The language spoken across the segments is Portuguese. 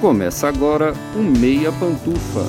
Começa agora o Meia Pantufa.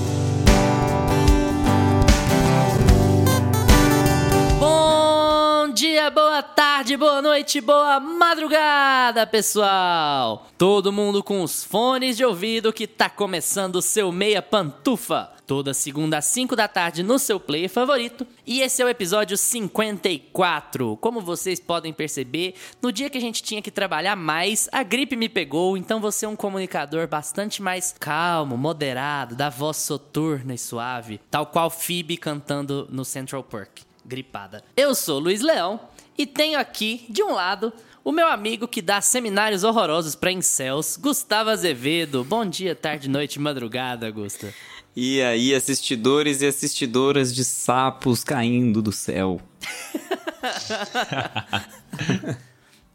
Bom dia, boa tarde, boa noite, boa madrugada, pessoal! Todo mundo com os fones de ouvido que tá começando o seu Meia Pantufa. Toda segunda às 5 da tarde no seu player favorito. E esse é o episódio 54. Como vocês podem perceber, no dia que a gente tinha que trabalhar mais, a gripe me pegou, então você é um comunicador bastante mais calmo, moderado, da voz soturna e suave, tal qual Phoebe cantando no Central Park gripada. Eu sou Luiz Leão e tenho aqui, de um lado, o meu amigo que dá seminários horrorosos para incels, Gustavo Azevedo. Bom dia, tarde, noite, madrugada, Gusta. E aí, assistidores e assistidoras de sapos caindo do céu.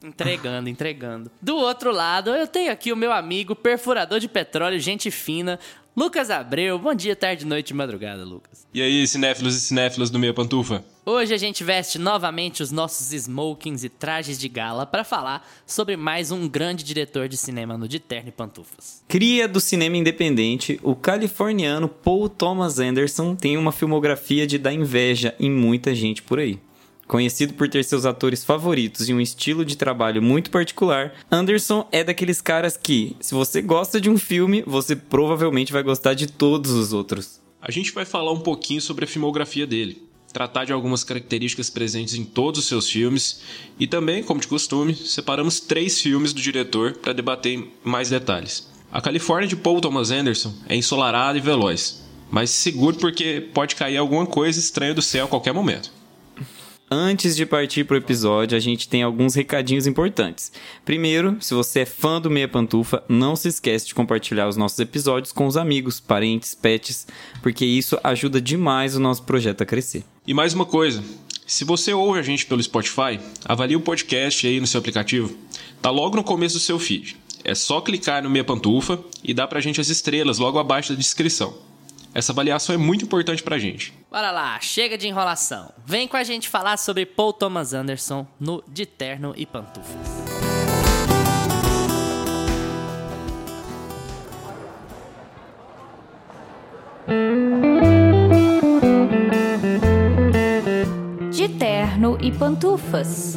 Entregando, entregando. Do outro lado, eu tenho aqui o meu amigo perfurador de petróleo, gente fina, Lucas Abreu. Bom dia, tarde, noite e madrugada, Lucas. E aí, cinéfilos e cinéfilas do Meia Pantufa? Hoje a gente veste novamente os nossos smokings e trajes de gala para falar sobre mais um grande diretor de cinema no de terno e pantufas. Cria do cinema independente, o californiano Paul Thomas Anderson tem uma filmografia de dar inveja em muita gente por aí. Conhecido por ter seus atores favoritos e um estilo de trabalho muito particular, Anderson é daqueles caras que, se você gosta de um filme, você provavelmente vai gostar de todos os outros. A gente vai falar um pouquinho sobre a filmografia dele, tratar de algumas características presentes em todos os seus filmes e também, como de costume, separamos três filmes do diretor para debater mais detalhes. A Califórnia de Paul Thomas Anderson é ensolarada e veloz, mas seguro porque pode cair alguma coisa estranha do céu a qualquer momento. Antes de partir pro episódio, a gente tem alguns recadinhos importantes. Primeiro, se você é fã do Meia Pantufa, não se esquece de compartilhar os nossos episódios com os amigos, parentes, pets, porque isso ajuda demais o nosso projeto a crescer. E mais uma coisa, se você ouve a gente pelo Spotify, avalie o podcast aí no seu aplicativo. Tá logo no começo do seu feed. É só clicar no Meia Pantufa e dá pra gente as estrelas logo abaixo da descrição. Essa avaliação é muito importante pra gente. Bora lá, chega de enrolação. Vem com a gente falar sobre Paul Thomas Anderson no De Terno e Pantufas. E pantufas.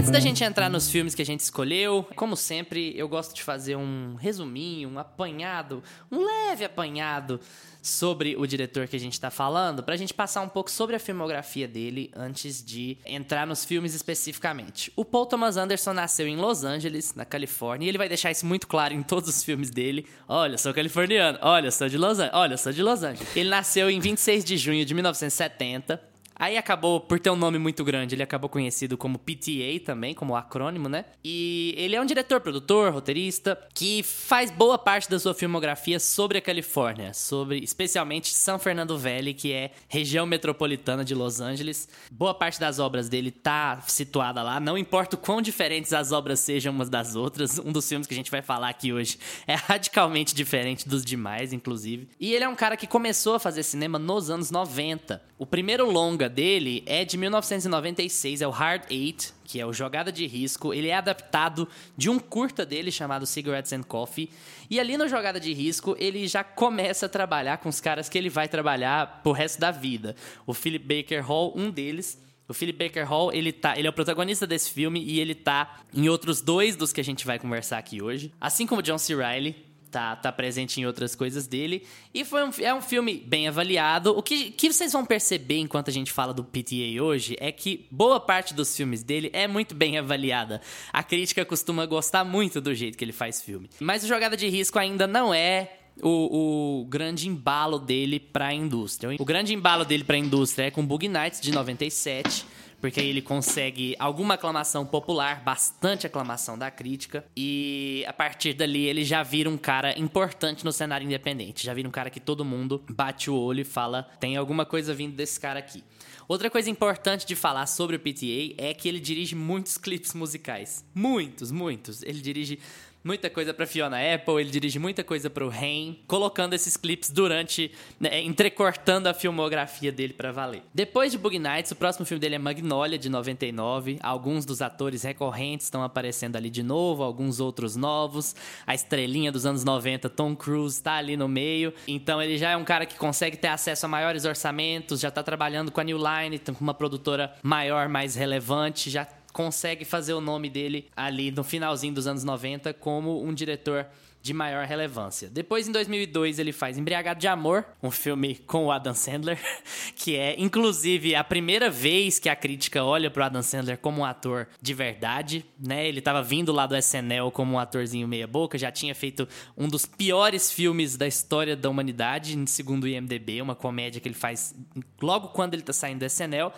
Antes da gente entrar nos filmes que a gente escolheu, como sempre, eu gosto de fazer um resuminho, um apanhado, um leve apanhado sobre o diretor que a gente tá falando, pra gente passar um pouco sobre a filmografia dele antes de entrar nos filmes especificamente. O Paul Thomas Anderson nasceu em Los Angeles, na Califórnia, e ele vai deixar isso muito claro em todos os filmes dele. Olha, sou californiano. Olha, sou de Los Angeles. Olha, sou de Los Angeles. Ele nasceu em 26 de junho de 1970 Aí acabou, por ter um nome muito grande, ele acabou conhecido como PTA também, como acrônimo, né? E ele é um diretor, produtor, roteirista, que faz boa parte da sua filmografia sobre a Califórnia, sobre especialmente São Fernando Valley, que é região metropolitana de Los Angeles. Boa parte das obras dele tá situada lá, não importa o quão diferentes as obras sejam umas das outras. Um dos filmes que a gente vai falar aqui hoje é radicalmente diferente dos demais, inclusive. E ele é um cara que começou a fazer cinema nos anos 90. O primeiro longa dele é de 1996, é o Hard Eight, que é o Jogada de Risco. Ele é adaptado de um curta dele chamado Cigarettes and Coffee. E ali no Jogada de Risco, ele já começa a trabalhar com os caras que ele vai trabalhar pro resto da vida. O Philip Baker Hall, um deles. O Philip Baker Hall, ele, tá, ele é o protagonista desse filme e ele tá em outros dois dos que a gente vai conversar aqui hoje. Assim como John C. Reilly, tá, tá presente em outras coisas dele. E foi um, é um filme bem avaliado. O que, que vocês vão perceber enquanto a gente fala do PTA hoje é que boa parte dos filmes dele é muito bem avaliada. A crítica costuma gostar muito do jeito que ele faz filme. Mas o Jogada de Risco ainda não é o, o, grande embalo dele para a indústria. O grande embalo dele para a indústria é com Bug Nights de 97 porque ele consegue alguma aclamação popular, bastante aclamação da crítica, e a partir dali ele já vira um cara importante no cenário independente, já vira um cara que todo mundo bate o olho e fala: tem alguma coisa vindo desse cara aqui. Outra coisa importante de falar sobre o PTA é que ele dirige muitos clipes musicais. Muitos, muitos. Ele dirige muita coisa pra Fiona Apple, ele dirige muita coisa pro Rain, colocando esses clipes durante, né, entrecortando a filmografia dele pra valer. Depois de Bug Nights, o próximo filme dele é Magnolia, de 99. Alguns dos atores recorrentes estão aparecendo ali de novo, alguns outros novos. A estrelinha dos anos 90, Tom Cruise, tá ali no meio. Então ele já é um cara que consegue ter acesso a maiores orçamentos, já tá trabalhando com a New Line, com uma produtora maior, mais relevante, já consegue fazer o nome dele ali no finalzinho dos anos 90 como um diretor de maior relevância. Depois, em 2002, ele faz Embriagado de Amor, um filme com o Adam Sandler, que é, inclusive, a primeira vez que a crítica olha pro Adam Sandler como um ator de verdade, né? Ele tava vindo lá do SNL como um atorzinho meia boca, já tinha feito um dos piores filmes da história da humanidade, segundo o IMDB, uma comédia que ele faz logo quando ele tá saindo do SNL.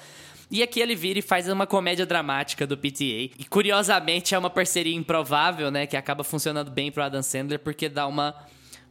E aqui ele vira e faz uma comédia dramática do PTA. E curiosamente é uma parceria improvável, né? Que acaba funcionando bem pro Adam Sandler, porque dá uma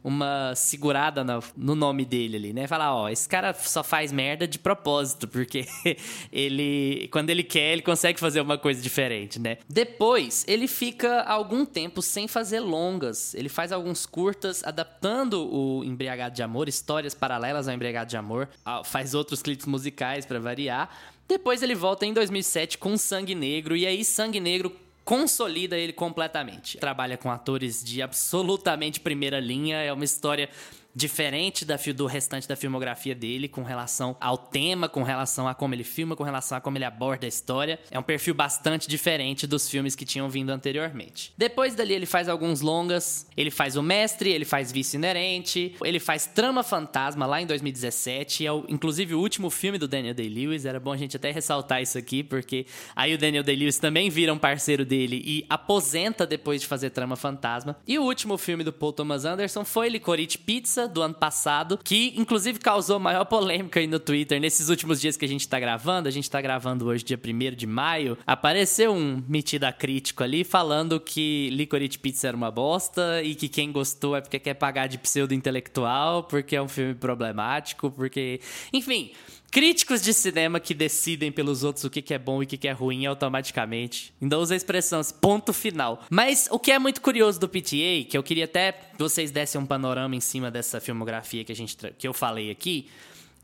uma segurada no, no, nome dele ali, né? Falar, ó, esse cara só faz merda de propósito, porque ele, quando ele quer, ele consegue fazer uma coisa diferente, né? Depois, ele fica algum tempo sem fazer longas. Ele faz alguns curtas adaptando o Embriagado de Amor, histórias paralelas ao Embriagado de Amor, faz outros clipes musicais para variar. Depois ele volta em 2007 com Sangue Negro, e aí Sangue Negro consolida ele completamente. Trabalha com atores de absolutamente primeira linha, é uma história diferente da, do restante da filmografia dele com relação ao tema, com relação a como ele filma, com relação a como ele aborda a história. É um perfil bastante diferente dos filmes que tinham vindo anteriormente. Depois dali ele faz alguns longas, ele faz O Mestre, ele faz Vício Inerente, ele faz Trama Fantasma lá em 2017, é o, inclusive o último filme do Daniel Day-Lewis, era bom a gente até ressaltar isso aqui, porque aí o Daniel Day-Lewis também vira um parceiro dele e aposenta depois de fazer Trama Fantasma. E o último filme do Paul Thomas Anderson foi Licorice Pizza, do ano passado, que inclusive causou maior polêmica aí no Twitter nesses últimos dias que a gente tá gravando. A gente tá gravando hoje, dia 1 de maio. Apareceu um metida crítico ali falando que Licorice Pizza era uma bosta e que quem gostou é porque quer pagar de pseudo-intelectual, porque é um filme problemático, porque. Enfim críticos de cinema que decidem pelos outros o que, é bom e o que, é ruim automaticamente. Ainda usa a expressão assim, ponto final. Mas o que é muito curioso do PTA, que eu queria até que vocês dessem um panorama em cima dessa filmografia que, a gente, que eu falei aqui,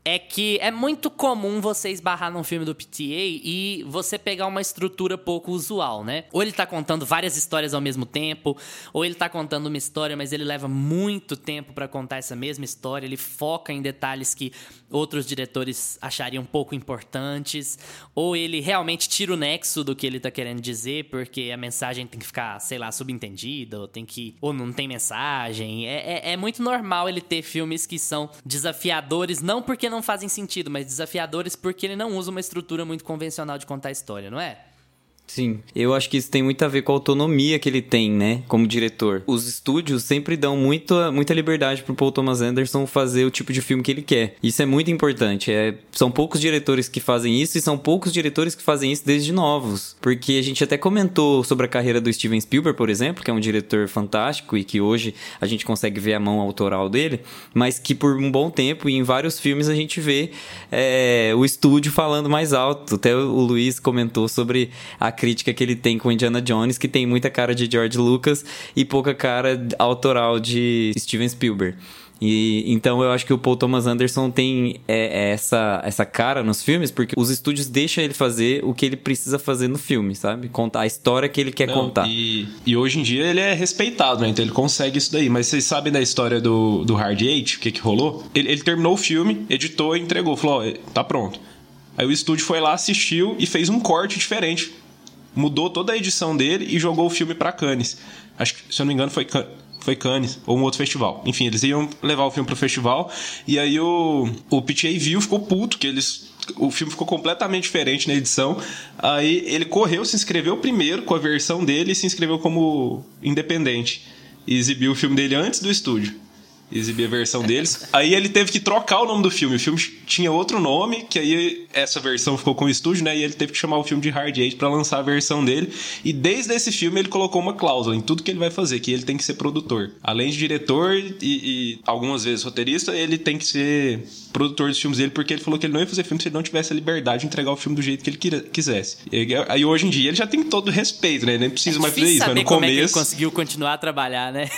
é que é muito comum você esbarrar num filme do PTA e você pegar uma estrutura pouco usual, né? Ou ele tá contando várias histórias ao mesmo tempo, ou ele tá contando uma história, mas ele leva muito tempo para contar essa mesma história, ele foca em detalhes que outros diretores achariam pouco importantes, ou ele realmente tira o nexo do que ele tá querendo dizer, porque a mensagem tem que ficar, sei lá, subentendida, ou tem que. ou não tem mensagem. É, é, é muito normal ele ter filmes que são desafiadores, não porque não fazem sentido, mas desafiadores porque ele não usa uma estrutura muito convencional de contar história, não é? Sim, eu acho que isso tem muito a ver com a autonomia que ele tem, né, como diretor. Os estúdios sempre dão muita, muita liberdade pro Paul Thomas Anderson fazer o tipo de filme que ele quer. Isso é muito importante. É, são poucos diretores que fazem isso e são poucos diretores que fazem isso desde novos. Porque a gente até comentou sobre a carreira do Steven Spielberg, por exemplo, que é um diretor fantástico e que hoje a gente consegue ver a mão autoral dele, mas que por um bom tempo e em vários filmes a gente vê é, o estúdio falando mais alto. Até o Luiz comentou sobre a crítica que ele tem com Indiana Jones, que tem muita cara de George Lucas e pouca cara autoral de Steven Spielberg. E então eu acho que o Paul Thomas Anderson tem é, é, essa, essa cara nos filmes, porque os estúdios deixam ele fazer o que ele precisa fazer no filme, sabe? Contar a história que ele quer Não, contar. E, e hoje em dia ele é respeitado, né? Então ele consegue isso daí. Mas vocês sabem da história do, do Hard Eight, o que, que rolou? Ele, ele terminou o filme, editou e entregou. Falou: ó, tá pronto. Aí o estúdio foi lá, assistiu e fez um corte diferente mudou toda a edição dele e jogou o filme para Cannes. Acho que, se eu não me engano, foi foi Cannes ou um outro festival. Enfim, eles iam levar o filme pro festival e aí o, o PTA viu, ficou puto, que eles. O filme ficou completamente diferente na edição. Aí ele correu, se inscreveu primeiro com a versão dele e se inscreveu como independente. E exibiu o filme dele antes do estúdio. Exibir a versão deles. Aí ele teve que trocar o nome do filme. O filme tinha outro nome, que aí essa versão ficou com o estúdio, né? E ele teve que chamar o filme de Hard Eight para lançar a versão dele. E desde esse filme ele colocou uma cláusula em tudo que ele vai fazer, que ele tem que ser produtor. Além de diretor e, e algumas vezes roteirista, ele tem que ser produtor dos filmes dele, porque ele falou que ele não ia fazer filme se ele não tivesse a liberdade de entregar o filme do jeito que ele quisesse. E aí hoje em dia ele já tem todo o respeito, né? Ele nem precisa é mais fazer isso, mas no como começo. É que ele conseguiu continuar a trabalhar, né?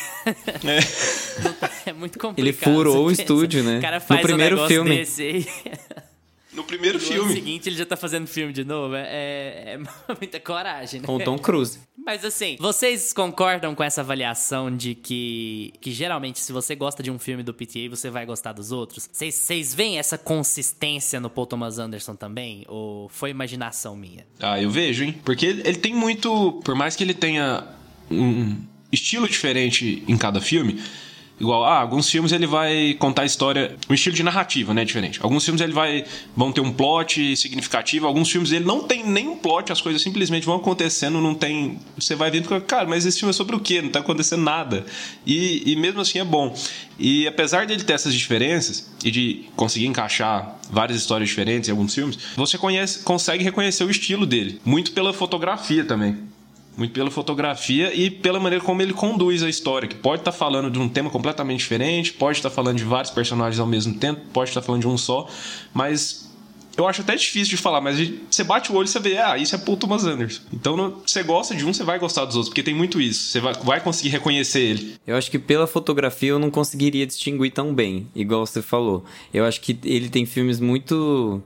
É. é muito complicado. Ele furou o estúdio, né? O cara faz no primeiro um filme. Desse aí. No primeiro no filme. No seguinte, ele já tá fazendo filme de novo. É, é muita coragem, né? Com Tom Cruise. Mas assim, vocês concordam com essa avaliação de que, que geralmente, se você gosta de um filme do PTA, você vai gostar dos outros? Vocês veem essa consistência no Paul Thomas Anderson também? Ou foi imaginação minha? Ah, eu vejo, hein? Porque ele tem muito. Por mais que ele tenha um estilo diferente em cada filme. Igual, ah, alguns filmes ele vai contar a história, um estilo de narrativa, né, diferente. Alguns filmes ele vai vão ter um plot significativo, alguns filmes ele não tem nem um plot, as coisas simplesmente vão acontecendo, não tem, você vai vendo, cara, mas esse filme é sobre o quê? Não tá acontecendo nada. E, e mesmo assim é bom. E apesar dele ter essas diferenças e de conseguir encaixar várias histórias diferentes em alguns filmes, você conhece, consegue reconhecer o estilo dele, muito pela fotografia também muito pela fotografia e pela maneira como ele conduz a história, que pode estar tá falando de um tema completamente diferente, pode estar tá falando de vários personagens ao mesmo tempo, pode estar tá falando de um só, mas eu acho até difícil de falar, mas você bate o olho e você vê, ah, isso é Paul Thomas Anderson. Então, você gosta de um, você vai gostar dos outros, porque tem muito isso. Você vai, vai conseguir reconhecer ele. Eu acho que pela fotografia eu não conseguiria distinguir tão bem, igual você falou. Eu acho que ele tem filmes muito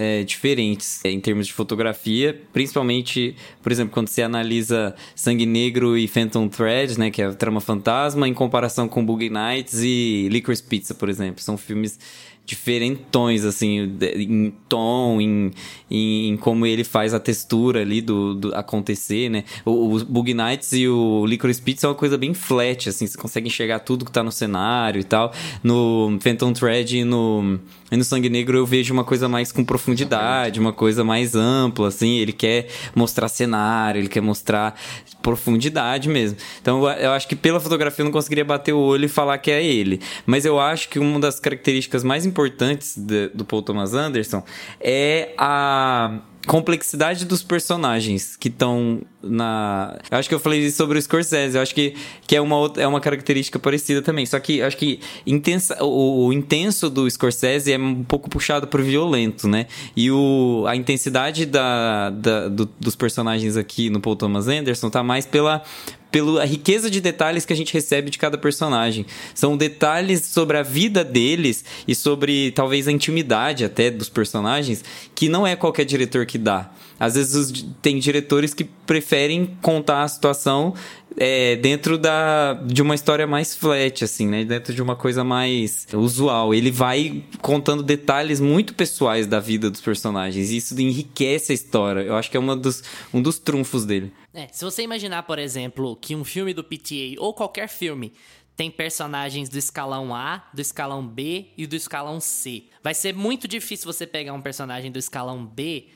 é, diferentes é, em termos de fotografia, principalmente, por exemplo, quando você analisa Sangue Negro e Phantom Thread, né, que é a trama fantasma, em comparação com Boogie Nights e Licorice Pizza, por exemplo. São filmes diferentões, assim, em tom, em, em, como ele faz a textura ali do, do acontecer, né? O, o Bug Nights e o Licorice Pizza é uma coisa bem flat, assim, você consegue enxergar tudo que tá no cenário e tal. No Phantom Thread e no, e no Sangue Negro eu vejo uma coisa mais com profundidade, uma coisa mais ampla, assim, ele quer mostrar cenário, ele quer mostrar profundidade mesmo. Então eu acho que pela fotografia eu não conseguiria bater o olho e falar que é ele. Mas eu acho que uma das características mais importantes de, do Paul Thomas Anderson é a complexidade dos personagens que estão na. Eu acho que eu falei sobre o Scorsese, eu acho que, que é, uma outra, é uma característica parecida também. Só que acho que intensa, o, o, intenso do Scorsese é um pouco puxado pro violento, né? E o, a intensidade da, da do, dos personagens aqui no Paul Thomas Anderson tá mais pela, pela riqueza de detalhes que a gente recebe de cada personagem. São detalhes sobre a vida deles e sobre talvez a intimidade até dos personagens que não é qualquer diretor que dá. Às vezes tem diretores que preferem contar a situação é, dentro da, de uma história mais flat, assim, né? Dentro de uma coisa mais usual. Ele vai contando detalhes muito pessoais da vida dos personagens. E isso enriquece a história. Eu acho que é uma dos, um dos trunfos dele. É, se você imaginar, por exemplo, que um filme do PTA ou qualquer filme tem personagens do escalão A, do escalão B e do escalão C. Vai ser muito difícil você pegar um personagem do escalão B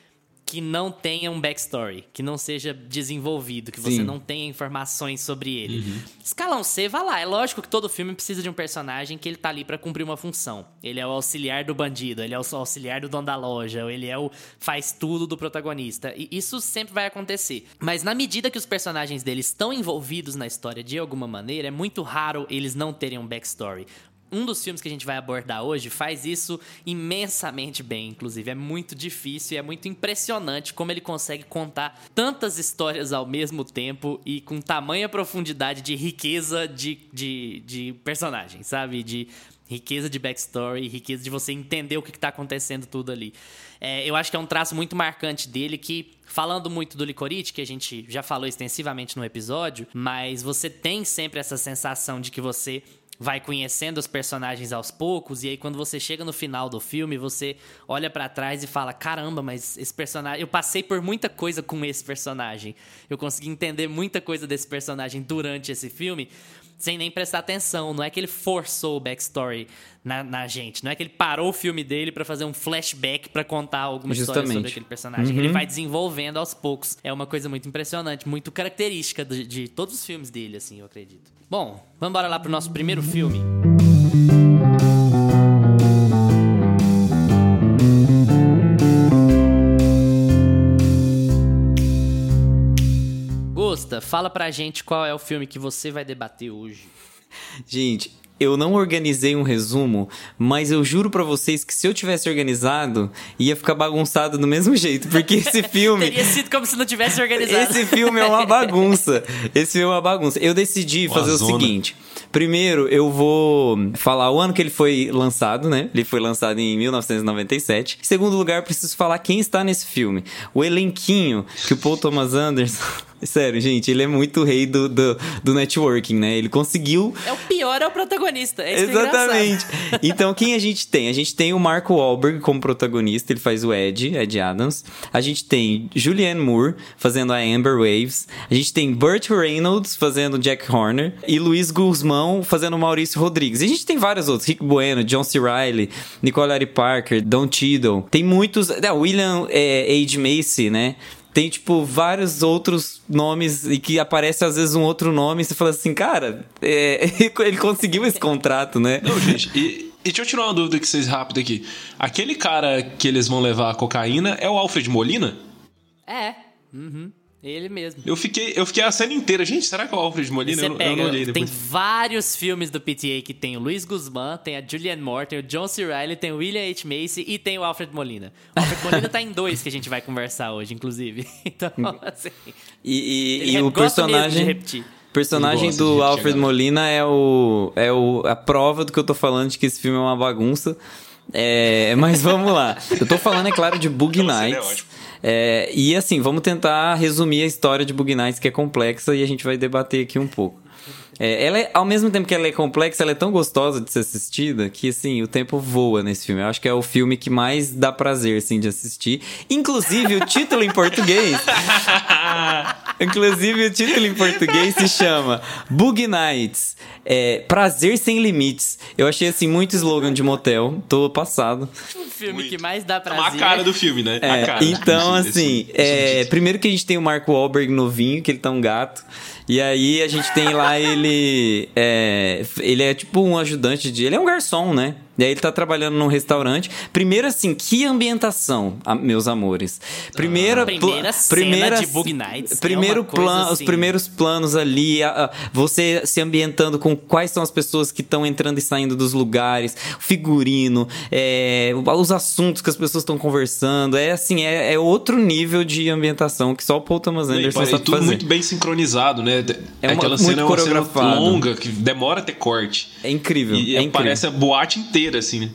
que não tenha um backstory, que não seja desenvolvido, que você não tenha informações sobre ele. Uhum. Escalão C, vá lá. É lógico que todo filme precisa de um personagem que ele tá ali para cumprir uma função. Ele é o auxiliar do bandido, ele é o auxiliar do dono da loja, ele é o faz tudo do protagonista. E isso sempre vai acontecer. Mas na medida que os personagens deles estão envolvidos na história de alguma maneira, é muito raro eles não terem um backstory um dos filmes que a gente vai abordar hoje faz isso imensamente bem, inclusive. É muito difícil e é muito impressionante como ele consegue contar tantas histórias ao mesmo tempo e com tamanha profundidade de riqueza de, de, de personagem, sabe? De riqueza de backstory, riqueza de você entender o que está acontecendo tudo ali. É, eu acho que é um traço muito marcante dele que, falando muito do Licorice, que a gente já falou extensivamente no episódio, mas você tem sempre essa sensação de que você vai conhecendo os personagens aos poucos e aí quando você chega no final do filme, você olha para trás e fala: "Caramba, mas esse personagem, eu passei por muita coisa com esse personagem. Eu consegui entender muita coisa desse personagem durante esse filme." Sem nem prestar atenção, não é que ele forçou o backstory na, na gente, não é que ele parou o filme dele para fazer um flashback para contar alguma Justamente. história sobre aquele personagem. Uhum. Ele vai desenvolvendo aos poucos. É uma coisa muito impressionante, muito característica de, de todos os filmes dele, assim, eu acredito. Bom, vamos embora lá pro nosso primeiro filme. Gusta, fala pra gente qual é o filme que você vai debater hoje. Gente, eu não organizei um resumo, mas eu juro pra vocês que se eu tivesse organizado, ia ficar bagunçado do mesmo jeito, porque esse filme Teria sido como se não tivesse organizado. Esse filme é uma bagunça. Esse filme é uma bagunça. Eu decidi Uma fazer o zona. seguinte. Primeiro, eu vou falar o ano que ele foi lançado, né? Ele foi lançado em 1997. Em segundo lugar, preciso falar quem está nesse filme. O elenquinho que o Paul Thomas Anderson... Sério, gente, ele é muito rei do, do, do networking, né? Ele conseguiu É o pior, é o protagonista. É é Exatamente. então, quem a gente tem? A gente tem o Marco Wahlberg como protagonista, ele faz o Ed, Ed Adams. A gente tem Julianne Moore fazendo a Amber Waves. A gente tem Burt Reynolds fazendo Jack Horner. E Luiz Guzmão fazendo o Maurício Rodrigues. E a gente tem vários outros. Rick Bueno, John C. Reilly, Nicole Ari Parker, Don Cheadle. Tem muitos... É, William é, H. Macy, né? Tem, tipo, vários outros nomes e que aparece às vezes um outro nome e você fala assim, cara, é, ele conseguiu esse contrato, né? Não, gente, e, e deixa eu tirar uma dúvida que vocês rápido aqui. Aquele cara que eles vão levar a cocaína é o Alfred Molina? É. Uhum. Ele mesmo. Eu fiquei, eu fiquei a cena inteira. Gente, será que é o Alfred Molina? Você Eu, não- pega, eu não olhei tem depois. vários filmes do PTA que tem o Luiz Guzmán, tem a Julianne Moore, tem o John C. Reilly, tem o William H. Macy e tem o Alfred Molina. O Alfred Molina tá em dois que a gente vai conversar hoje, inclusive. Então, assim... E, e- e o personagem. personagem do Alfred agora. Molina é o é o a prova do que eu tô falando de que esse filme é uma bagunça. É, mas vamos lá. Eu tô falando, é claro, de Bug Não, mas ele é Nights. É, e assim, vamos tentar resumir a história de Bug Nights, que é complexa, e a gente vai debater aqui um pouco. É, ela é- ao mesmo tempo que ela é complexa, ela é tão gostosa de ser assistida que, assim, o tempo voa nesse filme. Eu acho que é o filme que mais dá prazer, assim, de assistir. Inclusive, o título em português... Inclusive, o título em português se chama Bug Nights. É, Prazer Sem Limites. Eu achei, assim, muito slogan de motel. Tô passado. O filme Muito. que mais dá É prazer. uma cara do filme, né? É, a cara. então, assim, é, primeiro que a gente tem o Marco Wahlberg novinho, que ele tá um gato. E aí a gente tem lá ele. É, ele é tipo um ajudante de. Ele é um garçom, né? E aí ele tá trabalhando num restaurante. Primeiro, assim, que ambientação, meus amores. Primeira, A primeira cena primeira- de Bug Nights é Primeiro coisa plano, os assim. primeiros planos ali, a- a- você se ambientando com quais são as pessoas que estão entrando e saindo dos lugares, figurino, é, os assuntos que as pessoas estão conversando. É assim, é, é outro nível de ambientação que só o Paul Thomas e Anderson parece sabe tudo fazer. muito bem sincronizado, né? É uma- Aquela muito cena é uma cena longa, que demora a ter corte. É incrível. E é incrível. parece a boate inteira, assim, né?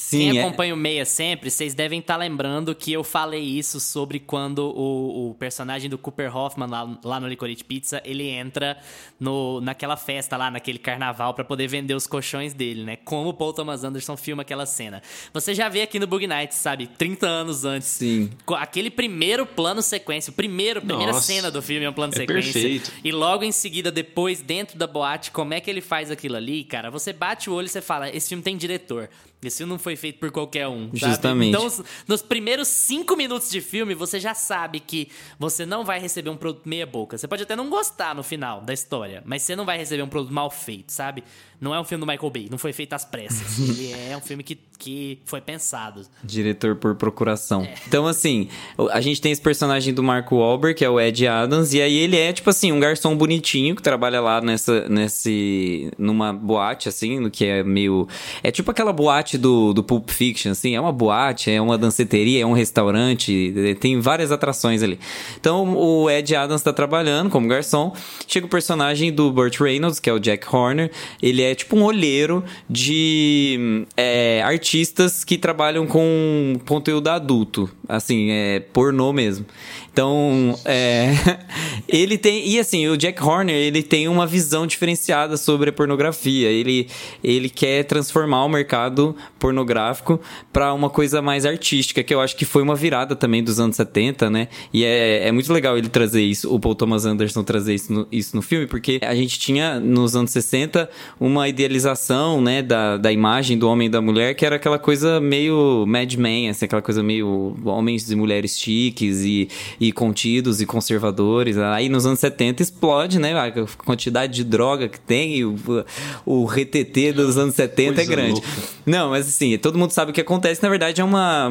Sim, Quem é- acompanha o Meia sempre, vocês devem estar lembrando que eu falei isso sobre quando o, o personagem do Cooper Hoffman lá, lá no Licorice Pizza, ele entra no, naquela festa lá, naquele carnaval, pra poder vender os colchões dele, né? Como o Paul Thomas Anderson filma aquela cena. Você já vê aqui no Bug Nights, sabe? 30 anos antes. Sim. Aquele primeiro plano sequência, o primeiro, primeira Nossa, cena do filme é um plano é sequência. perfeito. E logo em seguida, depois, dentro da boate, como é que ele faz aquilo ali, cara? Você bate o olho e você fala: esse filme tem diretor. Esse filme não foi feito por qualquer um. sabe? Justamente. Então, os- nos primeiros cinco minutos de filme, você já sabe que você não vai receber um produto meia-boca. Você pode até não gostar no final da história, mas você não vai receber um produto mal feito, sabe? Não é um filme do Michael Bay, não foi feito às pressas. Ele é um filme que, que foi pensado. Diretor por procuração. Então, assim, a gente tem esse personagem do Marco Wahlberg, que é o Ed Adams, e aí ele é, tipo assim, um garçom bonitinho que trabalha lá nessa, nesse, numa boate, assim, no que é meio... É tipo aquela boate do, do Pulp Fiction, assim, é uma boate, é uma danceteria, é um restaurante, tem várias atrações ali. Então, o Ed Adams tá trabalhando como garçom, chega o personagem do Burt Reynolds, que é o Jack Horner, ele é tipo um olheiro de é, artistas que trabalham com conteúdo adulto, assim, é pornô mesmo. Então, é, ele tem. E assim, o Jack Horner, ele tem uma visão diferenciada sobre a pornografia. Ele, ele quer transformar o mercado pornográfico para uma coisa mais artística, que eu acho que foi uma virada também dos anos 70, né? E é, é muito legal ele trazer isso, o Paul Thomas Anderson trazer isso no, isso no filme, porque a gente tinha nos anos 60 uma idealização, né, da, da imagem do homem e da mulher que era aquela coisa meio Mad Men, assim, aquela coisa meio homens e mulheres chiques e, e contidos e conservadores. Aí nos anos 70 explode, né? A quantidade de droga que tem e o, o retetê dos anos 70 Coisa é grande. louca. Não, mas assim, todo mundo sabe o que acontece. Na verdade, é uma.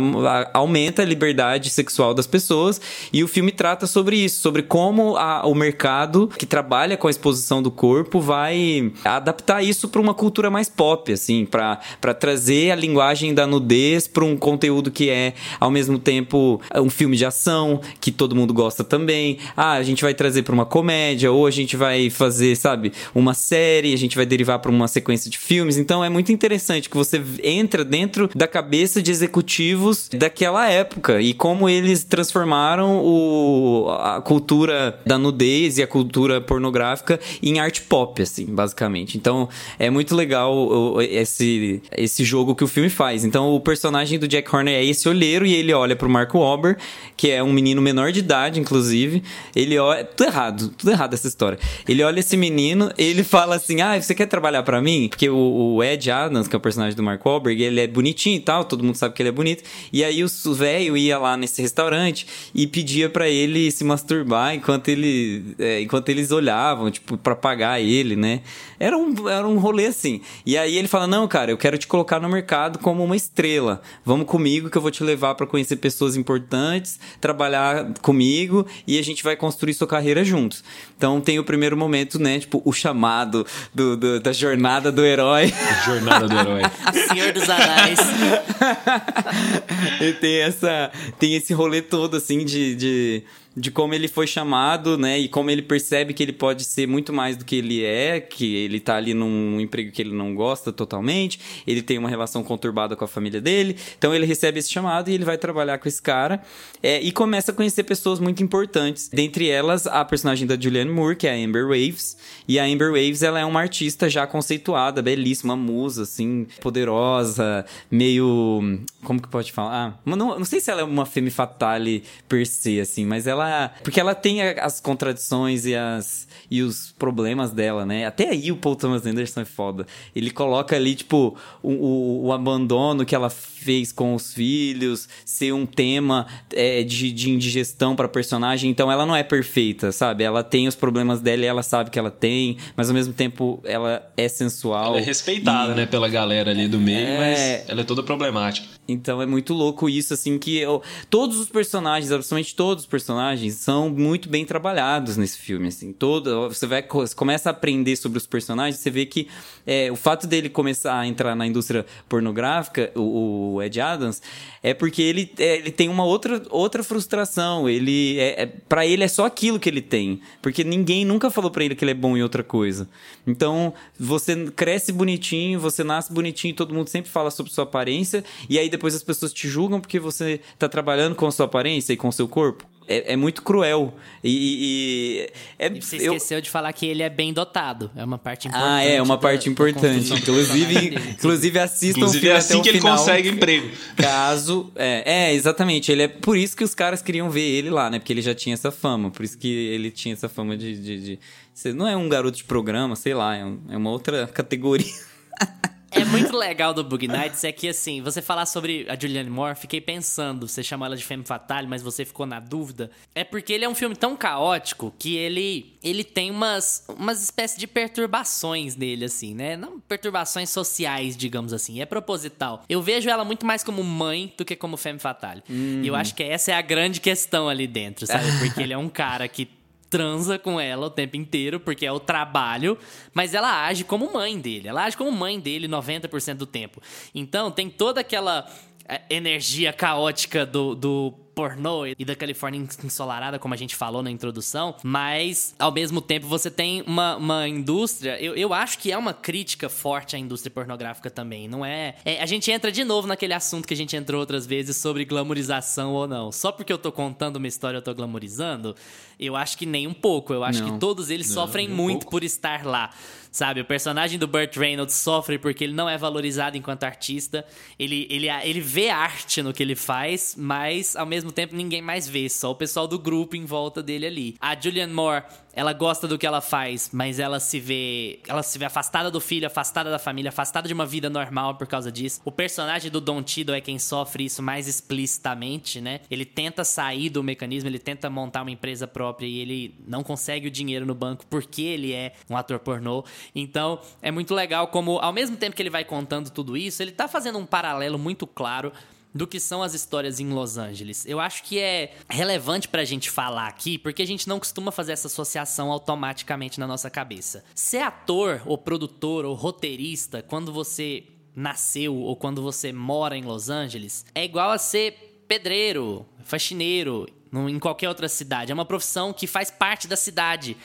aumenta a liberdade sexual das pessoas. E o filme trata sobre isso, sobre como a- o mercado que trabalha com a exposição do corpo vai adaptar isso para uma cultura mais pop, assim, para trazer a linguagem da nudez para um conteúdo que é, ao mesmo tempo, um filme de ação, que todo mundo gosta também. Ah, a gente vai trazer para uma comédia, ou a gente vai fazer, sabe, uma série, a gente vai derivar para uma sequência de filmes. Então é muito interessante que você entra dentro da cabeça de executivos daquela época e como eles transformaram o, a cultura da nudez e a cultura pornográfica em arte pop, assim, basicamente. Então é muito legal esse, esse jogo que o filme faz. Então o personagem do Jack Horner é esse olheiro e ele olha pro Mark Wahlberg, que é um menino menor de idade, inclusive. Ele olha. Tudo errado, tudo errado essa história. Ele olha esse menino, ele fala assim: Ah, você quer trabalhar pra mim? Porque o, o Ed Adams, que é o personagem do Mark Wahlberg, ele é bonitinho e tal, todo mundo sabe que ele é bonito. E aí o velho ia lá nesse restaurante e pedia pra ele se masturbar enquanto ele é, enquanto eles olhavam, tipo, pra pagar ele, né? Era um, era um rolê assim. E aí ele fala: Não, cara, eu quero te colocar no mercado como uma estrela. Vamos comigo que eu vou te levar pra conhecer pessoas importantes, trabalhar comigo e a gente vai construir sua carreira juntos. Então tem o primeiro momento, né? Tipo, o chamado do, do- da jornada do herói. Jornada do herói. Senhor dos Anéis. e tem essa tem esse rolê todo assim de, de, de como ele foi chamado, né? E como ele percebe que ele pode ser muito mais do que ele é, que ele tá ali num emprego que ele não gosta totalmente, ele tem uma relação conturbada com a família dele, então ele recebe esse chamado e ele vai trabalhar com esse cara é, e começa a conhecer pessoas muito importantes. Dentre elas, a personagem da Julianne Moore, que é a Amber Waves, e a Amber Waves ela é uma artista já conceituada, belíssima, musa, assim, poderosa, meio. Como que pode falar? Ah, não, não sei se ela é uma femme fatale per se, assim, mas ela. Porque ela tem as contradições e, as, e os problemas dela, né? Até aí o Paul Thomas Anderson é foda. Ele coloca ali, tipo, o, o, o abandono que ela fez com os filhos, ser um tema é, de, de indigestão pra personagem. Então ela não é perfeita, sabe? Ela tem os problemas dela e ela sabe que ela tem, mas ao mesmo tempo ela é sensual. Ela é respeitada, E- né, pela galera ali do meio, É. mas ela é toda problemática. Então é muito louco isso, assim, que eu- todos os personagens, absolutamente todos os personagens, são muito bem trabalhados nesse filme, assim. Todo, você vai, você começa a aprender sobre os personagens, você vê que é, o fato dele começar a entrar na indústria pornográfica, o, o Ed Adams, é porque ele, é, ele tem uma outra, outra frustração. Ele é, é, para ele é só aquilo que ele tem, porque ninguém nunca falou pra ele que ele é bom em outra coisa. Então você cresce bonitinho, você nasce bonitinho, todo mundo sempre fala sobre sua aparência e aí depois as pessoas te julgam porque você tá trabalhando com a sua aparência e com o seu corpo. É, é muito cruel. E. e- e- é, E você eu- esqueceu de falar que ele é bem dotado. É uma parte importante. ah, é, uma da- parte da importante. do Inclusive, inclusive assistam o Inclusive filme é até assim o que ele final. consegue emprego. Caso. É, é, exatamente. Ele é por isso que os caras queriam ver ele lá, né? Porque ele já tinha essa fama. Por isso que ele tinha essa fama de. de, de- não é um garoto de programa, sei lá, é, um- é uma outra categoria. É muito legal do Bug Nights é que, assim, você falar sobre a Julianne Moore, fiquei pensando, você chamou ela de Femme Fatale, mas você ficou na dúvida. É porque ele é um filme tão caótico que ele, ele tem umas, umas espécies de perturbações nele, assim, né? Não perturbações sociais, digamos assim, é proposital. Eu vejo ela muito mais como mãe do que como Femme Fatale. E eu acho que essa é a grande questão ali dentro, sabe? Porque ele é um cara que transa com ela o tempo inteiro, porque é o trabalho, mas ela age como mãe dele. Ela age como mãe dele 90% do tempo. Então, tem toda aquela eh, energia caótica do, do pornô e da Califórnia ensolarada, como a gente falou na introdução, mas ao mesmo tempo você tem uma, uma indústria. Eu, eu acho que é uma crítica forte à indústria pornográfica também, não é? é? A gente entra de novo naquele assunto que a gente entrou outras vezes sobre glamorização ou não. Só porque eu tô contando uma história eu tô glamorizando, eu acho que nem um pouco. Eu acho Não. que todos eles sofrem muito por estar lá. Sabe, o personagem do Burt Reynolds sofre porque ele não é valorizado enquanto artista. Ele, ele, ele vê arte no que ele faz, mas ao mesmo tempo ninguém mais vê, só o pessoal do grupo em volta dele ali. A Julianne Moore, ela gosta do que ela faz, mas ela se vê, ela se vê afastada do filho, afastada da família, afastada de uma vida normal por causa disso. O personagem do Don Tiddle é quem sofre isso mais explicitamente, né? Ele tenta sair do mecanismo, ele tenta montar uma empresa própria e ele não consegue o dinheiro no banco porque ele é um ator pornô. Então, é muito legal como ao mesmo tempo que ele vai contando tudo isso, ele tá fazendo um paralelo muito claro do que são as histórias em Los Angeles. Eu acho que é relevante pra gente falar aqui, porque a gente não costuma fazer essa associação automaticamente na nossa cabeça. Ser ator, ou produtor, ou roteirista, quando você nasceu ou quando você mora em Los Angeles, é igual a ser pedreiro, faxineiro, em qualquer outra cidade. É uma profissão que faz parte da cidade.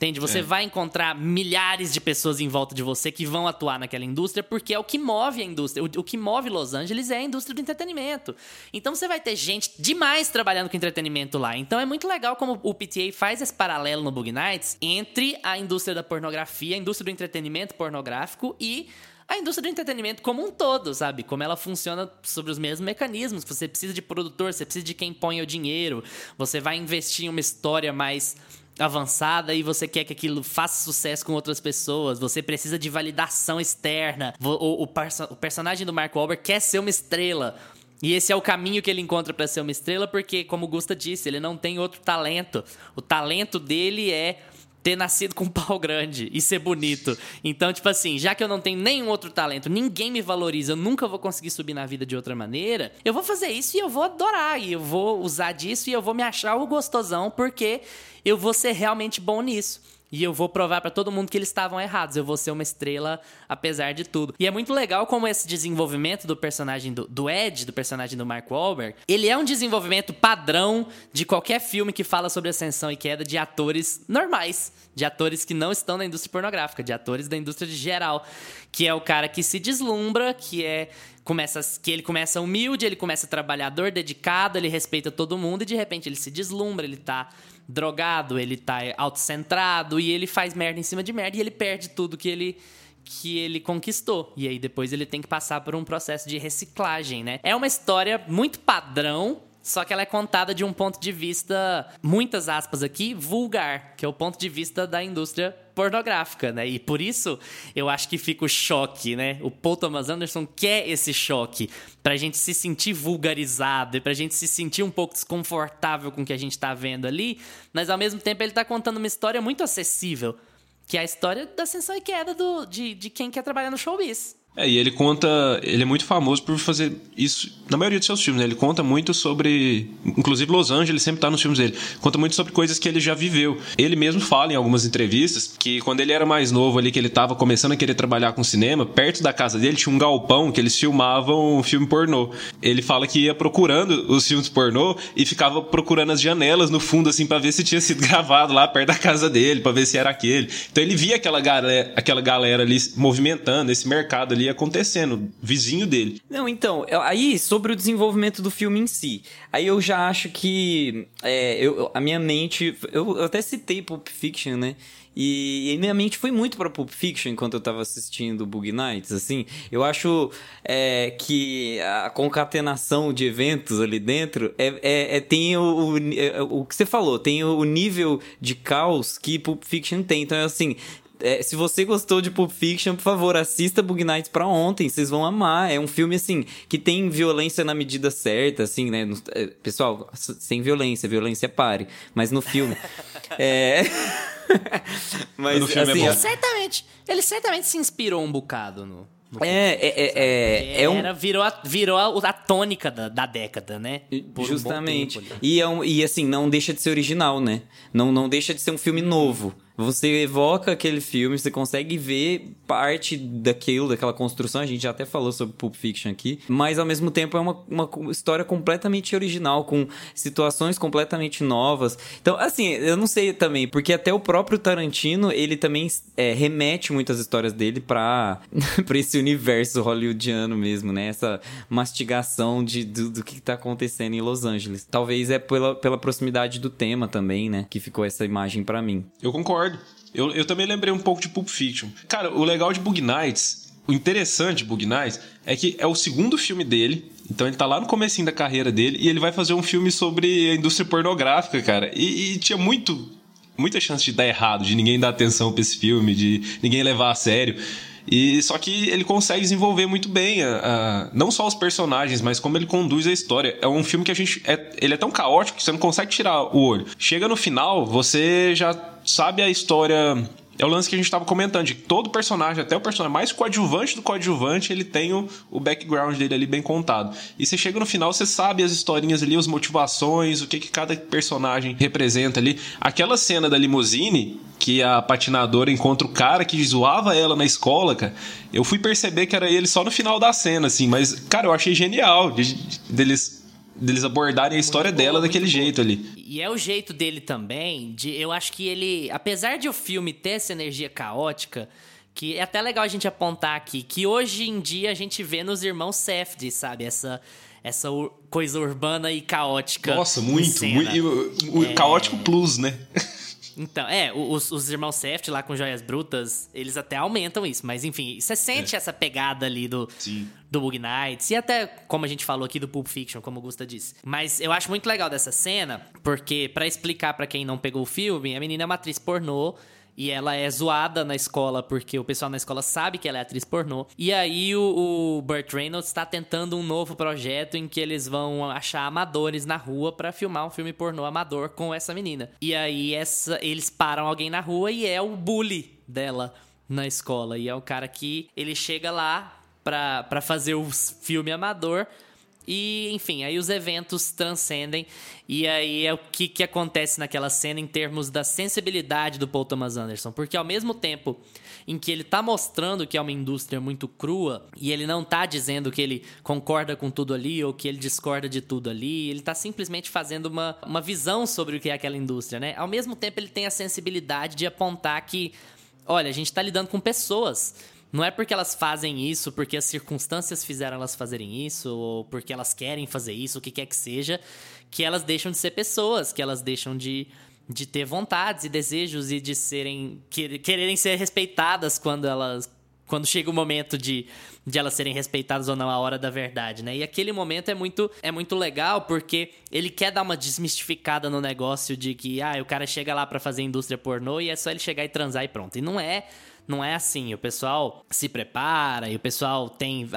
Entende? Você é. vai encontrar milhares de pessoas em volta de você que vão atuar naquela indústria porque é o que move a indústria. O, o, que move Los Angeles é a indústria do entretenimento. Então você vai ter gente demais trabalhando com entretenimento lá. Então é muito legal como o PTA faz esse paralelo no Bug Nights entre a indústria da pornografia, a indústria do entretenimento pornográfico e a indústria do entretenimento como um todo, sabe? Como ela funciona sobre os mesmos mecanismos. Você precisa de produtor, você precisa de quem põe o dinheiro, você vai investir em uma história mais avançada e você quer que aquilo faça sucesso com outras pessoas, você precisa de validação externa. O, o, o personagem do Mark Wahlberg quer ser uma estrela. E esse é o caminho que ele encontra para ser uma estrela, porque, como Gusta disse, ele não tem outro talento. O talento dele é ter nascido com um pau grande e ser bonito. Então, tipo assim, já que eu não tenho nenhum outro talento, ninguém me valoriza, eu nunca vou conseguir subir na vida de outra maneira, eu vou fazer isso e eu vou adorar, e eu vou usar disso e eu vou me achar o gostosão, porque eu vou ser realmente bom nisso. E eu vou provar para todo mundo que eles estavam errados. Eu vou ser uma estrela apesar de tudo. E é muito legal como esse desenvolvimento do personagem do, do Ed, do personagem do Mark Wahlberg, ele é um desenvolvimento padrão de qualquer filme que fala sobre ascensão e queda de atores normais, de atores que não estão na indústria pornográfica, de atores da indústria de geral, que é o cara que se deslumbra, que é começa que ele começa humilde, ele começa trabalhador, dedicado, ele respeita todo mundo e de repente ele se deslumbra, ele tá drogado, ele tá autocentrado e ele faz merda em cima de merda e ele perde tudo que ele que ele conquistou. E aí depois ele tem que passar por um processo de reciclagem, né? É uma história muito padrão, só que ela é contada de um ponto de vista, muitas aspas aqui, vulgar, que é o ponto de vista da indústria pornográfica, né? E por isso eu acho que fica o choque, né? O Paul Thomas Anderson quer esse choque pra gente se sentir vulgarizado e pra gente se sentir um pouco desconfortável com o que a gente tá vendo ali, mas ao mesmo tempo ele tá contando uma história muito acessível, que é a história da ascensão e queda do, de, de quem quer trabalhar no showbiz. É, e ele conta. Ele é muito famoso por fazer isso na maioria de seus filmes, né? Ele conta muito sobre. Inclusive Los Angeles sempre tá nos filmes dele. Conta muito sobre coisas que ele já viveu. Ele mesmo fala em algumas entrevistas que quando ele era mais novo ali, que ele tava começando a querer trabalhar com cinema, perto da casa dele tinha um galpão que eles filmavam um filme pornô. Ele fala que ia procurando os filmes pornô e ficava procurando as janelas no fundo, assim, para ver se tinha sido gravado lá perto da casa dele, para ver se era aquele. Então ele via aquela galera, aquela galera ali movimentando, esse mercado ali ali acontecendo, vizinho dele. Não, então, aí sobre o desenvolvimento do filme em si, aí eu já acho que é, eu, a minha mente, eu, eu até citei Pulp Fiction, né? E, e, minha mente foi muito para Pulp Fiction enquanto eu tava assistindo Bug Nights, assim. Eu acho é, que a concatenação de eventos ali dentro é, é, é tem o, o, é, o, que você falou, tem o, nível de caos que Pulp Fiction tem. Então, é assim, é, se você gostou de Pulp Fiction, por favor, assista Bug Nights pra ontem, vocês vão amar. É um filme, assim, que tem violência na medida certa, assim, né? É, pessoal, sem violência, violência pare. Mas no filme. é. Mas, no filme é assim, é bom. certamente, ele certamente se inspirou um bocado no. É, é, é, é, é, um... Era, virou, a, virou a, a tônica da, da década, né? Por Justamente. Um e, é um, e assim, não deixa de ser original, né? Não, não deixa de ser um filme novo. Você evoca aquele filme, você consegue ver parte daquilo, daquela construção. A gente já até falou sobre Pulp Fiction aqui. Mas ao mesmo tempo é uma, uma história completamente original, com situações completamente novas. Então, assim, eu não sei também, porque até o próprio Tarantino, ele também é, remete muitas histórias dele pra, esse universo hollywoodiano mesmo, né? Essa mastigação de, do, do que tá acontecendo em Los Angeles. Talvez é pela, pela proximidade do tema também, né? Que ficou essa imagem para mim. Eu concordo concordo. Eu, eu também lembrei um pouco de Pulp Fiction. Cara, o legal de Bug Nights, o interessante de Bug Nights, é que é o segundo filme dele Então ele tá lá no comecinho da carreira dele e ele vai fazer um filme sobre a indústria pornográfica, cara. E, e tinha muito muita chance de dar errado, de ninguém dar atenção pra esse filme, de ninguém levar a sério. E só que ele consegue desenvolver muito bem a, a, não só os personagens, mas como ele conduz a história. É um filme que a gente é, ele é tão caótico que você não consegue tirar o olho. Chega no final, você já sabe a história é o lance que a gente estava comentando, de todo personagem, até o personagem mais coadjuvante do coadjuvante, ele tem o, o background dele ali bem contado. E você chega no final, você sabe as historinhas ali, as motivações, o que, que cada personagem representa ali. Aquela cena da limusine, que a patinadora encontra o cara que zoava ela na escola, cara, eu fui perceber que era ele só no final da cena, assim, mas, cara, eu achei genial de, deles deles abordarem a história dela daquele jeito ali. E é o jeito dele também, de eu acho que ele, apesar de o filme ter essa energia caótica, que é até legal a gente apontar aqui, que hoje em dia a gente vê nos irmãos Safdie, sabe? Essa essa coisa urbana e caótica. Nossa, muito, muito o, o é... caótico plus, né? Então, é, os, os irmãos Seft lá com joias brutas, eles até aumentam isso, mas enfim, você sente é. essa pegada ali do, do Bug Nights e até, como a gente falou aqui, do Pulp Fiction, como o Gusta disse. Mas eu acho muito legal dessa cena, porque para explicar para quem não pegou o filme, a menina é uma atriz pornô e ela é zoada na escola porque o pessoal na escola sabe que ela é atriz pornô. E aí o, o Burt Reynolds está tentando um novo projeto em que eles vão achar amadores na rua para filmar um filme pornô amador com essa menina. E aí essa, eles param alguém na rua e é o bully dela na escola. E é o cara que ele chega lá pra, fazer o filme amador e, enfim, aí os eventos transcendem. E aí é o que, que acontece naquela cena em termos da sensibilidade do Paul Thomas Anderson. Porque ao mesmo tempo em que ele tá mostrando que é uma indústria muito crua, e ele não tá dizendo que ele concorda com tudo ali ou que ele discorda de tudo ali, ele tá simplesmente fazendo uma, uma visão sobre o que é aquela indústria, né? Ao mesmo tempo, ele tem a sensibilidade de apontar que, olha, a gente tá lidando com pessoas não é porque elas fazem isso, porque as circunstâncias fizeram elas fazerem isso, ou porque elas querem fazer isso, o que quer que seja, que elas deixam de ser pessoas, que elas deixam de, de ter vontades e desejos e de serem. quererem ser respeitadas quando elas. Quando chega o momento de, de elas serem respeitadas ou não a hora da verdade, né? E aquele momento é muito, é muito legal porque ele quer dar uma desmistificada no negócio de que, ah, o cara chega lá para fazer indústria pornô e é só ele chegar e transar e pronto. E não é não é assim. O pessoal se prepara e o pessoal tem.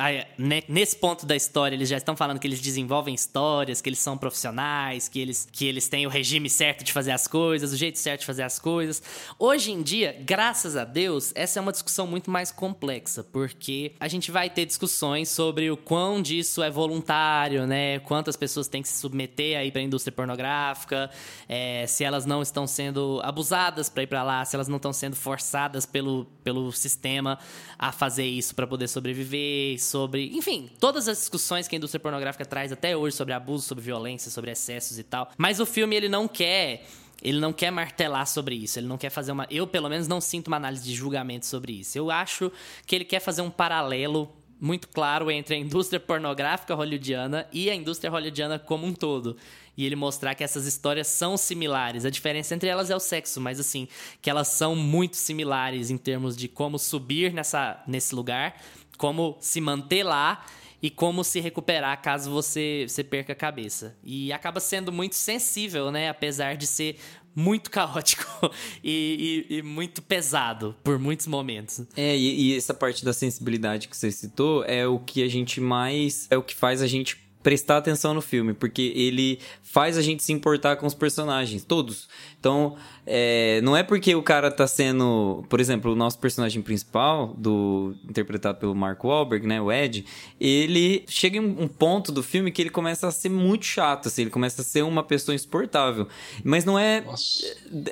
Nesse ponto da história, eles já estão falando que eles desenvolvem histórias, que eles são profissionais, que eles, que eles têm o regime certo de fazer as coisas, o jeito certo de fazer as coisas. Hoje em dia, graças a Deus, essa é uma discussão muito mais complexa, porque a gente vai ter discussões sobre o quão disso é voluntário, né? Quantas pessoas têm que se submeter aí para a indústria pornográfica, é, se elas não estão sendo abusadas para ir para lá, se elas não estão sendo forçadas pelo pelo sistema a fazer isso para poder sobreviver, sobre, enfim, todas as discussões que a indústria pornográfica traz até hoje sobre abuso, sobre violência, sobre excessos e tal. Mas o filme ele não quer ele não quer martelar sobre isso, ele não quer fazer uma. Eu, pelo menos, não sinto uma análise de julgamento sobre isso. Eu acho que ele quer fazer um paralelo muito claro entre a indústria pornográfica hollywoodiana e a indústria hollywoodiana como um todo e ele mostrar que essas histórias são similares. A diferença entre elas é o sexo, mas assim, que elas são muito similares em termos de como subir nessa, nesse lugar, como se manter lá e como se recuperar caso você, você perca a cabeça. E acaba sendo muito sensível, né? Apesar de ser muito caótico e, e, e, muito pesado por muitos momentos. É, e, e, essa parte da sensibilidade que você citou é o que a gente mais. É o que faz a gente prestar atenção no filme, porque ele faz a gente se importar com os personagens, todos. Então, é, não é porque o cara tá sendo. Por exemplo, o nosso personagem principal, do interpretado pelo Mark Wahlberg, né? O Ed, ele chega em um ponto do filme que ele começa a ser muito chato, assim, ele começa a ser uma pessoa insuportável. Mas não é. Nossa,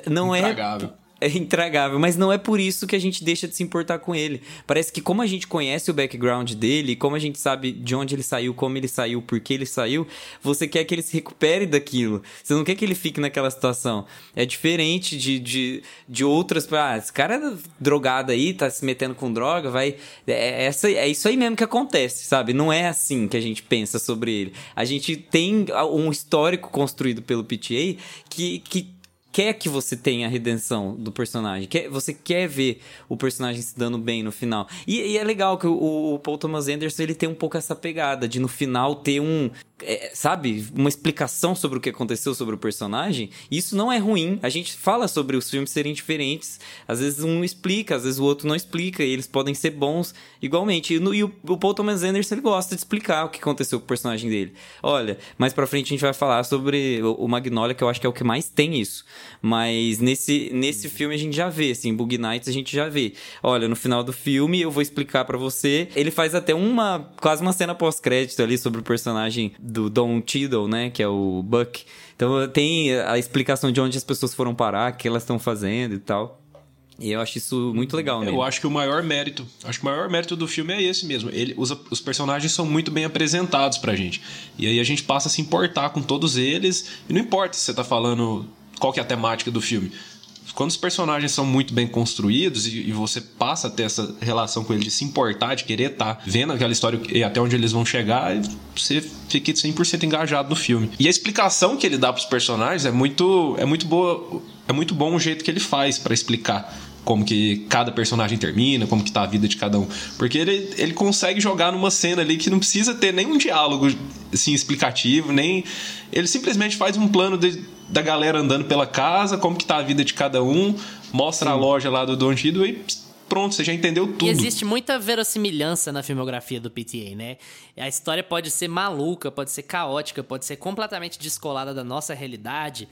não é é intragável, mas não é por isso que a gente deixa de se importar com ele. Parece que como a gente conhece o background dele, como a gente sabe de onde ele saiu, como ele saiu, por que ele saiu, você quer que ele se recupere daquilo. Você não quer que ele fique naquela situação. É diferente de, de, de outras. Ah, esse cara é drogado aí, tá se metendo com droga, vai. É, é, essa, é isso aí mesmo que acontece, sabe? Não é assim que a gente pensa sobre ele. A gente tem um histórico construído pelo PTA que, que quer que você tenha a redenção do personagem. Quer, você quer ver o personagem se dando bem no final. E, e é legal que o, o, Paul Thomas Anderson ele tem um pouco essa pegada de no final ter um. É, sabe? Uma explicação sobre o que aconteceu sobre o personagem. Isso não é ruim. A gente fala sobre os filmes serem diferentes. Às vezes um explica, às vezes o outro não explica. E eles podem ser bons igualmente. E, no, e o, o Paul Thomas Anderson ele gosta de explicar o que aconteceu com o personagem dele. Olha, mais pra frente a gente vai falar sobre o, o Magnolia, que eu acho que é o que mais tem isso. Mas nesse, nesse filme a gente já vê, assim, Bug Nights a gente já vê. Olha, no final do filme eu vou explicar para você. Ele faz até uma, quase uma cena pós-crédito ali sobre o personagem do Don Cheadle, né, que é o Buck. Então tem a explicação de onde as pessoas foram parar, o que elas estão fazendo e tal. E eu acho isso muito legal, né? Eu acho que o maior mérito, acho que o maior mérito do filme é esse mesmo. Ele, os, os personagens são muito bem apresentados pra gente. E aí a gente passa a se importar com todos eles. E não importa se você tá falando qual que é a temática do filme. Quando os personagens são muito bem construídos e, e você passa a ter essa relação com eles de se importar, de querer estar tá vendo aquela história e até onde eles vão chegar, você fica 100% engajado no filme. E a explicação que ele dá para os personagens é muito, é muito boa, é muito bom o jeito que ele faz para explicar como que cada personagem termina, como que tá a vida de cada um. Porque ele, ele consegue jogar numa cena ali que não precisa ter nenhum diálogo assim, explicativo, nem. Ele simplesmente faz um plano de, da galera andando pela casa, como que tá a vida de cada um, mostra Sim. a loja lá do Don Tido e pronto, você já entendeu tudo. E existe muita verossimilhança na filmografia do PTA, né? A história pode ser maluca, pode ser caótica, pode ser completamente descolada da nossa realidade.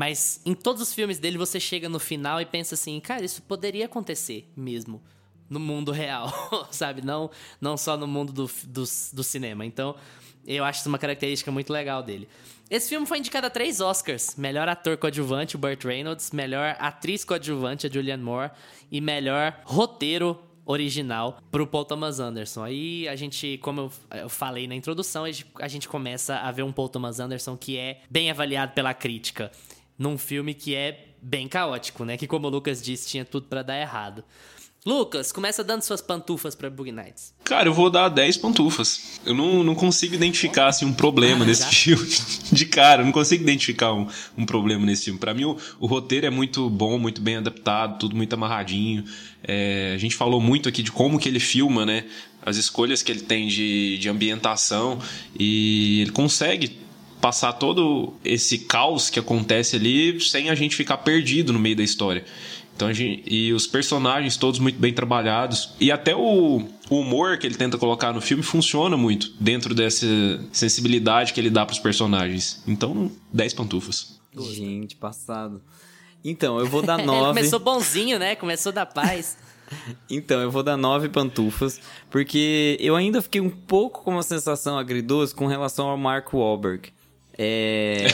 Mas em todos os filmes dele você chega no final e pensa assim, cara, isso poderia acontecer mesmo no mundo real, sabe? Não, não só no mundo do, do, do cinema. Então, eu acho isso uma característica muito legal dele. Esse filme foi indicado a três Oscars: melhor ator coadjuvante, o Burt Reynolds, melhor atriz coadjuvante, a Julianne Moore, e melhor roteiro original pro Paul Thomas Anderson. Aí a gente, como eu, falei na introdução, a gente começa a ver um Paul Thomas Anderson que é bem avaliado pela crítica num filme que é bem caótico, né? Que como o Lucas disse, tinha tudo para dar errado. Lucas, começa dando suas pantufas pra Bug Nights. Cara, eu vou dar 10 pantufas. Eu não, não consigo identificar assim, um problema ah, nesse filme. De cara, eu não consigo identificar um, um problema nesse filme. Para mim, o, o, roteiro é muito bom, muito bem adaptado, tudo muito amarradinho. É, a gente falou muito aqui de como que ele filma, né? As escolhas que ele tem de, de ambientação. E ele consegue passar todo esse caos que acontece ali sem a gente ficar perdido no meio da história. Então, gente, e os personagens todos muito bem trabalhados. E até o, o, humor que ele tenta colocar no filme funciona muito dentro dessa sensibilidade que ele dá para os personagens. Então, 10 pantufas. Gente, passado. Então, eu vou dar 9. Começou bonzinho, né? Começou da paz. Então, eu vou dar nove pantufas, porque eu ainda fiquei um pouco com uma sensação agridoce com relação ao Mark Wahlberg. É.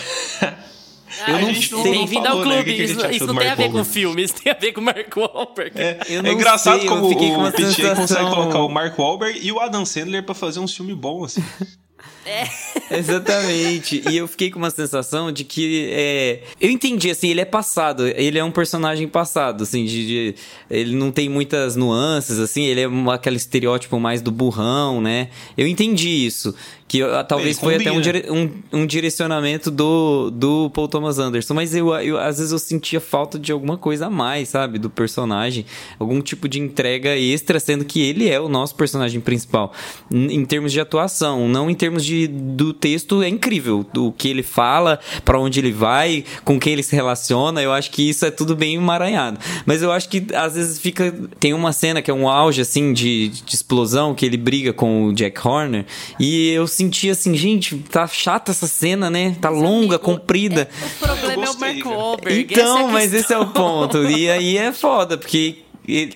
Ah, eu não sei. Bem-vindo ao clube. Né? Isso, isso não tem a ver com filme, isso tem a ver com o Mark Wahlberg. É, é engraçado sei, como o, o PTA consegue colocar o Mark Wahlberg e o Adam Sandler pra fazer um filme bom, assim. É. Exatamente. E eu fiquei com uma sensação de que. É... Eu entendi, assim, ele é passado. Ele é um personagem passado, assim, de, de... ele não tem muitas nuances, assim, ele é aquele estereótipo mais do burrão, né? Eu entendi isso. Que uh, talvez foi até um, dire um, um, direcionamento do, do Paul Thomas Anderson. Mas eu, eu, às vezes eu sentia falta de alguma coisa a mais, sabe? Do personagem. Algum tipo de entrega extra, sendo que ele é o nosso personagem principal. Em termos de atuação, não em termos de, do texto, é incrível. O que ele fala, para onde ele vai, com quem ele se relaciona. Eu acho que isso é tudo bem emaranhado. Mas eu acho que às vezes fica. Tem uma cena que é um auge, assim, de, de explosão, que ele briga com o Jack Horner. E eu senti assim, gente, tá chata essa cena, né? Tá Mas longa, amigo, comprida. É, o problema é o Mark Wahlberg. Então, é mas esse é o ponto. E aí é foda, porque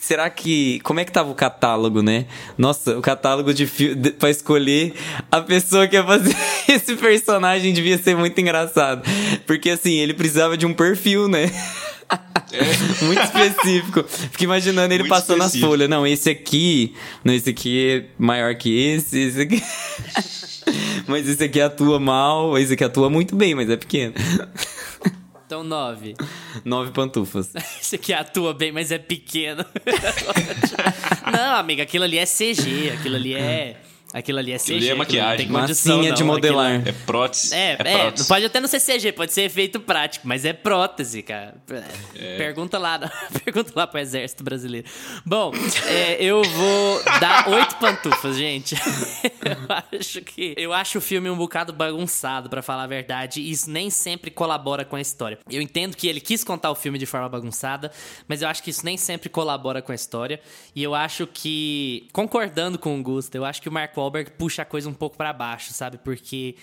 será que. Como é que tava o catálogo, né? Nossa, o catálogo de filme. pra escolher a pessoa que ia fazer esse personagem devia ser muito engraçado. Porque assim, ele precisava de um perfil, né? É. Muito específico. Fico imaginando ele Muito passando específico. as folhas. Não, esse aqui. Não, esse aqui é maior que esse. Esse aqui. mas esse aqui atua mal. Esse aqui atua muito bem, mas é pequeno. Então, nove. Nove pantufas. Esse aqui atua bem, mas é pequeno. Não, amiga, aquilo ali é CG. Aquilo ali é Aquilo ali é CG. ali é maquiagem. Não tem condição, Massinha não. de modelar. Aquilo É prótese. É, é, prótese. pode até não ser CG, pode ser efeito prático, mas é prótese, cara. Pergunta lá, pergunta lá pro exército brasileiro. Bom, é, eu vou dar oito pantufas, gente. eu acho que eu acho o filme um bocado bagunçado, pra falar a verdade, e isso nem sempre colabora com a história. Eu entendo que ele quis contar o filme de forma bagunçada, mas eu acho que isso nem sempre colabora com a história. E eu acho que, concordando com o Gusta, eu acho que o Mark Wahlberg puxa a coisa um pouco pra baixo, sabe? Porque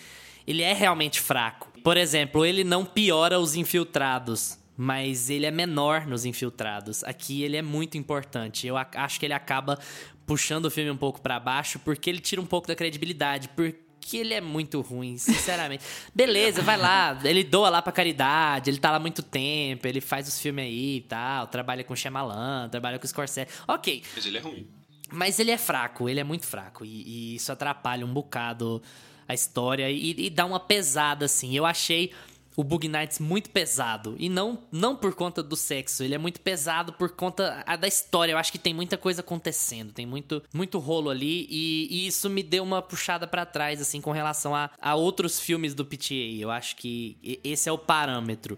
ele é realmente fraco. Por exemplo, ele não piora os infiltrados, mas ele é menor nos infiltrados. Aqui ele é muito importante. Eu acho que ele acaba puxando o filme um pouco pra baixo porque ele tira um pouco da credibilidade, porque ele é muito ruim, sinceramente. Beleza, vai lá, ele doa lá pra caridade, ele tá lá há muito tempo, ele faz os filmes aí e tal, trabalha com Shyamalan, trabalha com Scorsese. OK. Mas ele é ruim. Mas ele é fraco, ele é muito fraco. E, e isso atrapalha um bocado a história e, e dá uma pesada, assim. Eu achei o Bug Nights muito pesado. E não, não por conta do sexo, ele é muito pesado por conta da história. Eu acho que tem muita coisa acontecendo, tem muito, muito rolo ali. E, e isso me deu uma puxada pra trás, assim, com relação a, a outros filmes do PTA. Eu acho que esse é o parâmetro.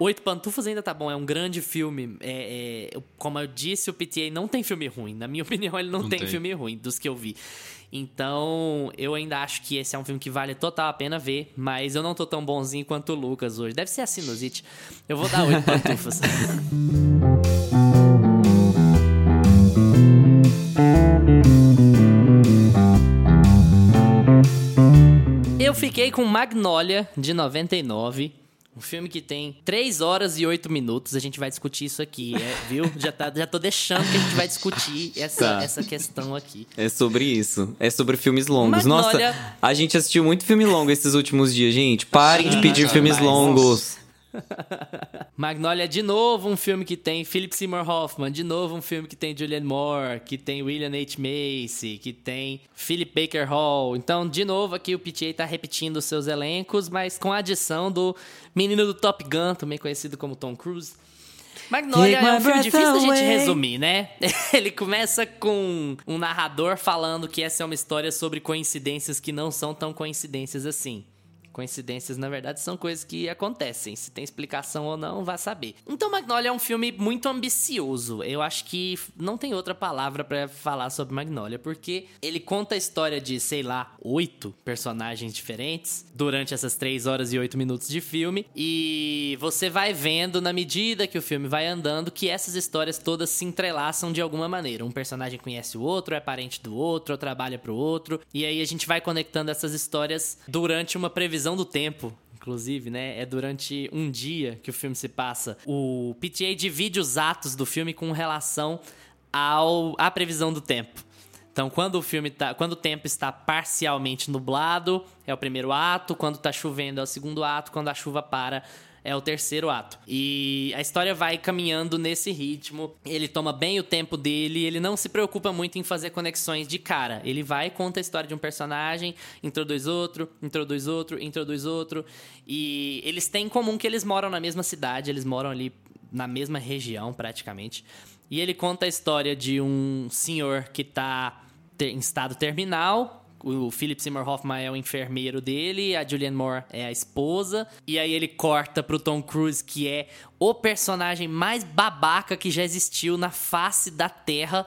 Oito Pantufas ainda tá bom, é um grande filme. É, é, como eu disse, o PTA não tem filme ruim. Na minha opinião, ele não, Não tem, tem. filme ruim, dos que eu vi. Então, eu ainda acho que esse é um filme que vale total a pena ver, mas eu não tô tão bonzinho quanto o Lucas hoje. Deve ser a sinusite. Eu vou dar oito pantufas. Eu fiquei com Magnolia, de 99. Um filme que tem 3 horas e 8 minutos. A gente vai discutir isso aqui, é, viu? Já, tá, já tô deixando que a gente vai discutir essa, Tá. essa questão aqui. É sobre isso. É sobre filmes longos. Magnolia- Nossa, a gente assistiu muito filme longo esses últimos dias, gente. Parem de pedir filmes mas- longos. Magnolia, de novo um filme que tem Philip Seymour Hoffman, de novo um filme que tem Julianne Moore, que tem William H. Macy, que tem Philip Baker Hall. Então, de novo aqui o PTA tá repetindo os seus elencos, mas com a adição do menino do Top Gun, também conhecido como Tom Cruise. Magnolia é um filme difícil da gente resumir, né? Ele começa com um narrador falando que essa é uma história sobre coincidências que não são tão coincidências assim. Coincidências, na verdade, são coisas que acontecem. Se tem explicação ou não, vá saber. Então, Magnolia é um filme muito ambicioso. Eu acho que não tem outra palavra pra falar sobre Magnolia, porque ele conta a história de, sei lá, oito personagens diferentes durante essas três horas e oito minutos de filme. E você vai vendo, na medida que o filme vai andando, que essas histórias todas se entrelaçam de alguma maneira. Um personagem conhece o outro, é parente do outro, ou trabalha pro outro. E aí a gente vai conectando essas histórias durante uma previsão do tempo. Inclusive, né? É durante um dia que o filme se passa. O PTA divide os atos do filme com relação ao, à previsão do tempo. Então, quando o filme tá, quando o tempo está parcialmente nublado, é o primeiro ato, quando tá chovendo é o segundo ato, quando a chuva para é o terceiro ato. E a história vai caminhando nesse ritmo. Ele toma bem o tempo dele, ele não se preocupa muito em fazer conexões de cara. Ele vai conta a história de um personagem, introduz outro, introduz outro, introduz outro, e eles têm em comum que eles moram na mesma cidade, eles moram ali na mesma região praticamente. E ele conta a história de um senhor que tá ter- em estado terminal. O Philip Seymour Hoffman é o enfermeiro dele, a Julianne Moore é a esposa. E aí ele corta pro Tom Cruise, que é o personagem mais babaca que já existiu na face da Terra.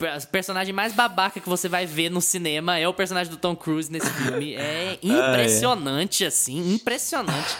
O personagem mais babaca que você vai ver no cinema é o personagem do Tom Cruise nesse filme. É impressionante, assim, impressionante.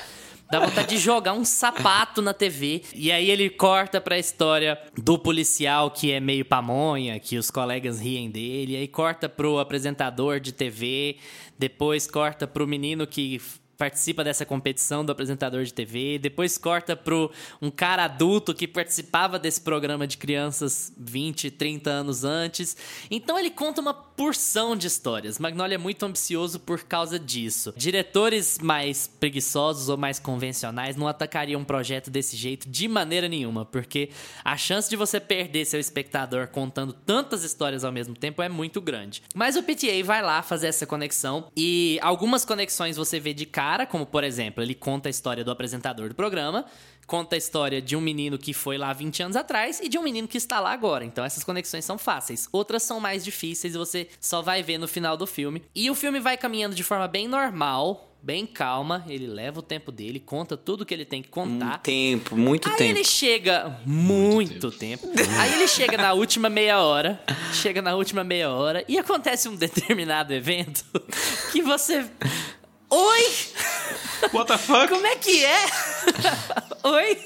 Dá vontade de jogar um sapato na TV. E aí ele corta pra história do policial que é meio pamonha, que os colegas riem dele. E aí corta pro apresentador de TV. Depois corta pro menino que participa dessa competição do apresentador de TV. Depois corta pro um cara adulto que participava desse programa de crianças 20, 30 anos antes. Então ele conta uma porção de histórias. Magnolia é muito ambicioso por causa disso. Diretores mais preguiçosos ou mais convencionais não atacariam um projeto desse jeito de maneira nenhuma, porque a chance de você perder seu espectador contando tantas histórias ao mesmo tempo é muito grande. Mas o PTA vai lá fazer essa conexão e algumas conexões você vê de cara cara, como por exemplo, ele conta a história do apresentador do programa, conta a história de um menino que foi lá 20 anos atrás e de um menino que está lá agora. Então essas conexões são fáceis. Outras são mais difíceis e você só vai ver no final do filme. E o filme vai caminhando de forma bem normal, bem calma, ele leva o tempo dele, conta tudo que ele tem que contar. Um tempo, muito Aí tempo. ele chega muito, tempo. Aí ele chega na última meia hora, chega na última meia hora e acontece um determinado evento que você Oi, What the fuck? como é que é? Oi.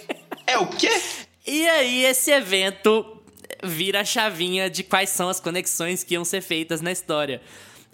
É o quê? E aí esse evento vira a chavinha de quais são as conexões que iam ser feitas na história.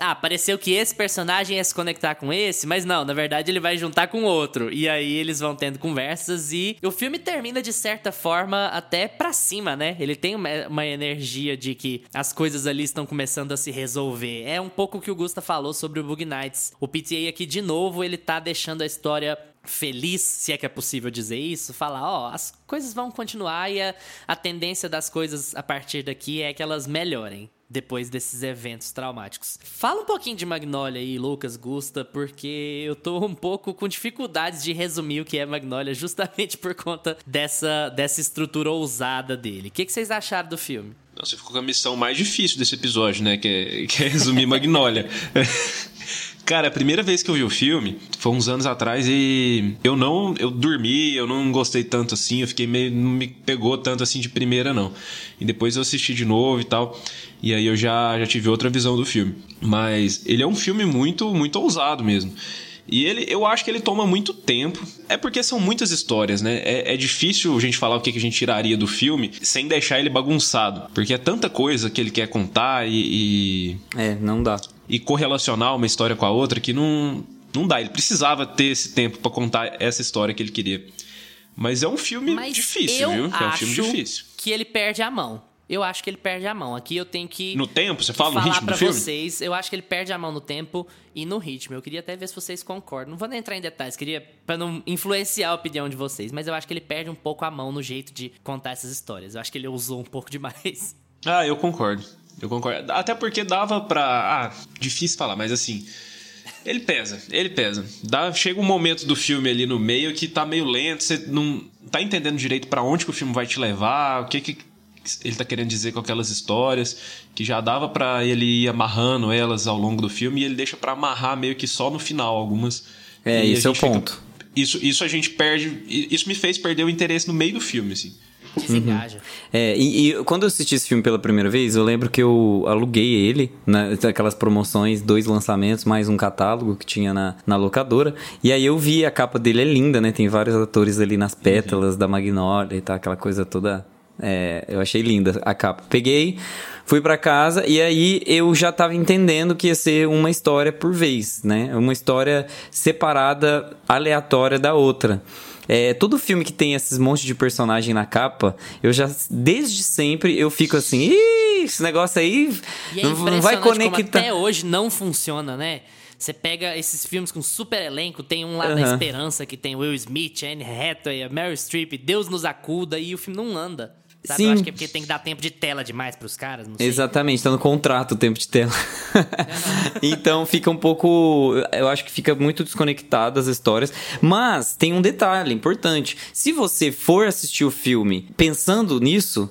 Ah, pareceu que esse personagem ia se conectar com esse, mas não, na verdade ele vai juntar com outro. E aí eles vão tendo conversas e o filme termina de certa forma até pra cima, né? Ele tem uma, uma energia de que as coisas ali estão começando a se resolver. É um pouco o que o Gusta falou sobre o Bug Nights. O PTA aqui, de novo, ele tá deixando a história feliz, se é que é possível dizer isso, falar, ó, as coisas vão continuar e a, a tendência das coisas a partir daqui é que elas melhorem depois desses eventos traumáticos. Fala um pouquinho de Magnolia aí, Lucas, Gusta, porque eu tô um pouco com dificuldades de resumir o que é Magnolia justamente por conta dessa, dessa estrutura ousada dele. O que, que vocês acharam do filme? Você ficou com a missão mais difícil desse episódio, né? Que é, que é resumir Magnolia. Cara, a primeira vez que eu vi o filme foi uns anos atrás e eu não. Eu dormi, eu não gostei tanto assim, eu fiquei meio. Não me pegou tanto assim de primeira, não. E depois eu assisti de novo e tal. E aí eu já, já tive outra visão do filme. Mas ele é um filme muito, muito ousado mesmo. E ele, eu acho que ele toma muito tempo. É porque são muitas histórias, né? É, é difícil a gente falar o que, a gente tiraria do filme sem deixar ele bagunçado. Porque é tanta coisa que ele quer contar e, e, É, não dá. E correlacionar uma história com a outra que não, não dá. Ele precisava ter esse tempo pra contar essa história que ele queria. Mas é um filme Mas difícil, viu? É um filme difícil. que ele perde a mão. Eu acho que ele perde a mão. Aqui eu tenho que. No tempo, você fala no ritmo pra do filme? vocês, eu acho que ele perde a mão no tempo e no ritmo. Eu queria até ver se vocês concordam. Não vou nem entrar em detalhes, queria para não influenciar a opinião de vocês, mas eu acho que ele perde um pouco a mão no jeito de contar essas histórias. Eu acho que ele usou um pouco demais. Ah, eu concordo. Eu concordo. Até porque dava pra. Ah, difícil falar, mas assim. Ele pesa, ele pesa. Dá, chega um momento do filme ali no meio que tá meio lento, você não tá entendendo direito pra onde que o filme vai te levar, o que que ele tá querendo dizer com aquelas histórias, que já dava pra ele ir amarrando elas ao longo do filme e ele deixa pra amarrar meio que só no final algumas. É, esse é o gente fica- ponto. Isso, isso a gente perde. Isso me fez perder o interesse no meio do filme, assim. Desengaja. É, e, e quando eu assisti esse filme pela primeira vez, eu lembro que eu aluguei ele, né, aquelas promoções, dois lançamentos, mais um catálogo que tinha na, na locadora. E aí eu vi, a capa dele é linda, né? Tem vários atores ali nas pétalas da Magnolia e tal, aquela coisa toda. É, eu achei linda a capa. Peguei, fui pra casa e aí eu já tava entendendo que ia ser uma história por vez, né? Uma história separada, aleatória da outra. É, todo filme que tem esses montes de personagem na capa, eu já, desde sempre, eu fico assim, Ih, esse negócio aí E é não, não vai conectar. até hoje não funciona, né? Você pega esses filmes com super elenco, tem um lá da Aham. Esperança que tem Will Smith, Anne Hathaway, Meryl Streep, Deus nos acuda e o filme não anda. Sabe? Eu Sim. acho que é porque tem que dar tempo de tela demais pros caras, não sei. Exatamente, tá no contrato o tempo de tela. então fica um pouco. Eu acho que fica muito desconectado as histórias. Mas tem um detalhe importante: se você for assistir o filme pensando nisso.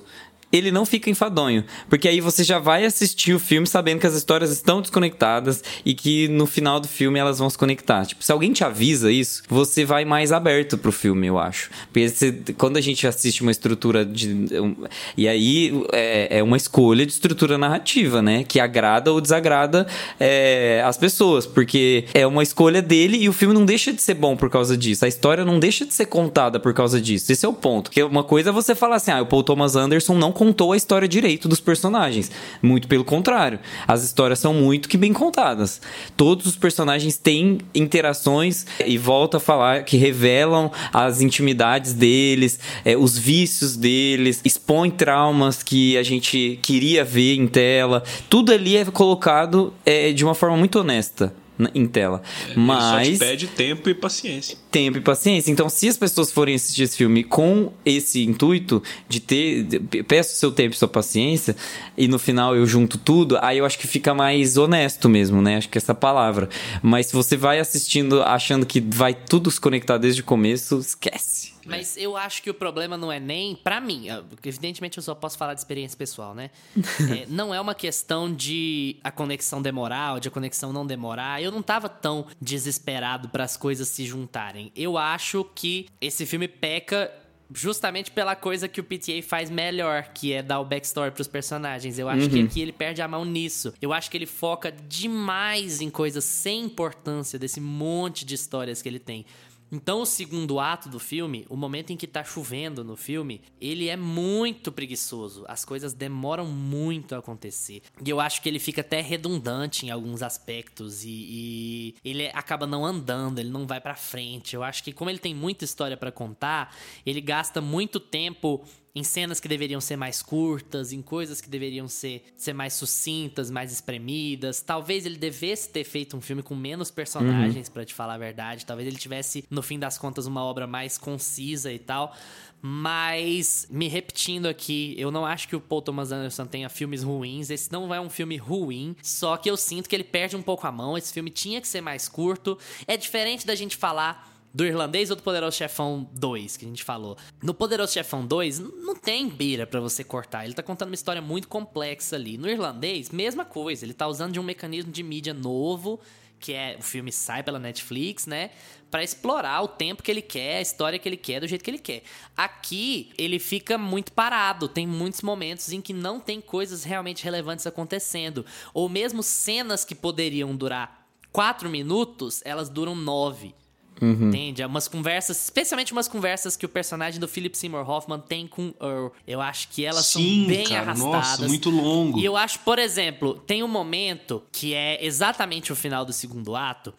Ele não fica enfadonho, porque aí você já vai assistir o filme sabendo que as histórias estão desconectadas e que no final do filme elas vão se conectar. Tipo, se alguém te avisa isso, você vai mais aberto pro filme, eu acho. Porque você- quando a gente assiste uma estrutura de. um- e aí é, é uma escolha de estrutura narrativa, né? Que agrada ou desagrada é, as pessoas. Porque é uma escolha dele e o filme não deixa de ser bom por causa disso. A história não deixa de ser contada por causa disso. Esse é o ponto. Porque uma coisa é você falar assim: ah, o Paul Thomas Anderson não contou a história direito dos personagens. Muito pelo contrário. As histórias são muito que bem contadas. Todos os personagens têm interações e volta a falar que revelam as intimidades deles, é, os vícios deles, expõe traumas que a gente queria ver em tela. Tudo ali é colocado é, de uma forma muito honesta. Em tela. Ele só Mas te pede tempo e paciência. tempo e paciência. Então, se as pessoas forem assistir esse filme com esse intuito de ter, de- peço seu tempo e sua paciência, e no final eu junto tudo, aí eu acho que fica mais honesto mesmo, né? Acho que essa palavra. Mas se você vai assistindo achando que vai tudo se conectar desde o começo, esquece. Mas eu acho que o problema não é nem pra mim. Evidentemente eu só posso falar de experiência pessoal, né? É, não é uma questão de a conexão demorar ou de a conexão não demorar. Eu não tava tão desesperado para as coisas se juntarem. Eu acho que esse filme peca justamente pela coisa que o PTA faz melhor, que é dar o backstory pros personagens. Eu acho que aqui ele perde a mão nisso. Eu acho que ele foca demais em coisas sem importância desse monte de histórias que ele tem. Então, o segundo ato do filme, o momento em que tá chovendo no filme, ele é muito preguiçoso. As coisas demoram muito a acontecer. E eu acho que ele fica até redundante em alguns aspectos. E, e ele acaba não andando, ele não vai pra frente. Eu acho que, como ele tem muita história pra contar, ele gasta muito tempo em cenas que deveriam ser mais curtas, em coisas que deveriam ser, ser mais sucintas, mais espremidas. Talvez ele devesse ter feito um filme com menos personagens, pra te falar a verdade. Talvez ele tivesse, no fim das contas, uma obra mais concisa e tal. Mas, me repetindo aqui, eu não acho que o Paul Thomas Anderson tenha filmes ruins. Esse não é um filme ruim, só que eu sinto que ele perde um pouco a mão. Esse filme tinha que ser mais curto. É diferente da gente falar do Irlandês ou do Poderoso Chefão 2, que a gente falou. No Poderoso Chefão 2, n- não tem beira pra você cortar. Ele tá contando uma história muito complexa ali. No Irlandês, mesma coisa. Ele tá usando de um mecanismo de mídia novo, que é o filme sai pela Netflix, né? Pra explorar o tempo que ele quer, a história que ele quer, do jeito que ele quer. Aqui, ele fica muito parado. Tem muitos momentos em que não tem coisas realmente relevantes acontecendo. Ou mesmo cenas que poderiam durar quatro minutos, elas duram nove. Entende? É umas conversas, especialmente umas conversas que o personagem do Philip Seymour Hoffman tem com Earl. Eu acho que elas Sim, são bem cara, arrastadas. nossa, muito longo. E eu acho, por exemplo, tem um momento que é exatamente o final do segundo ato,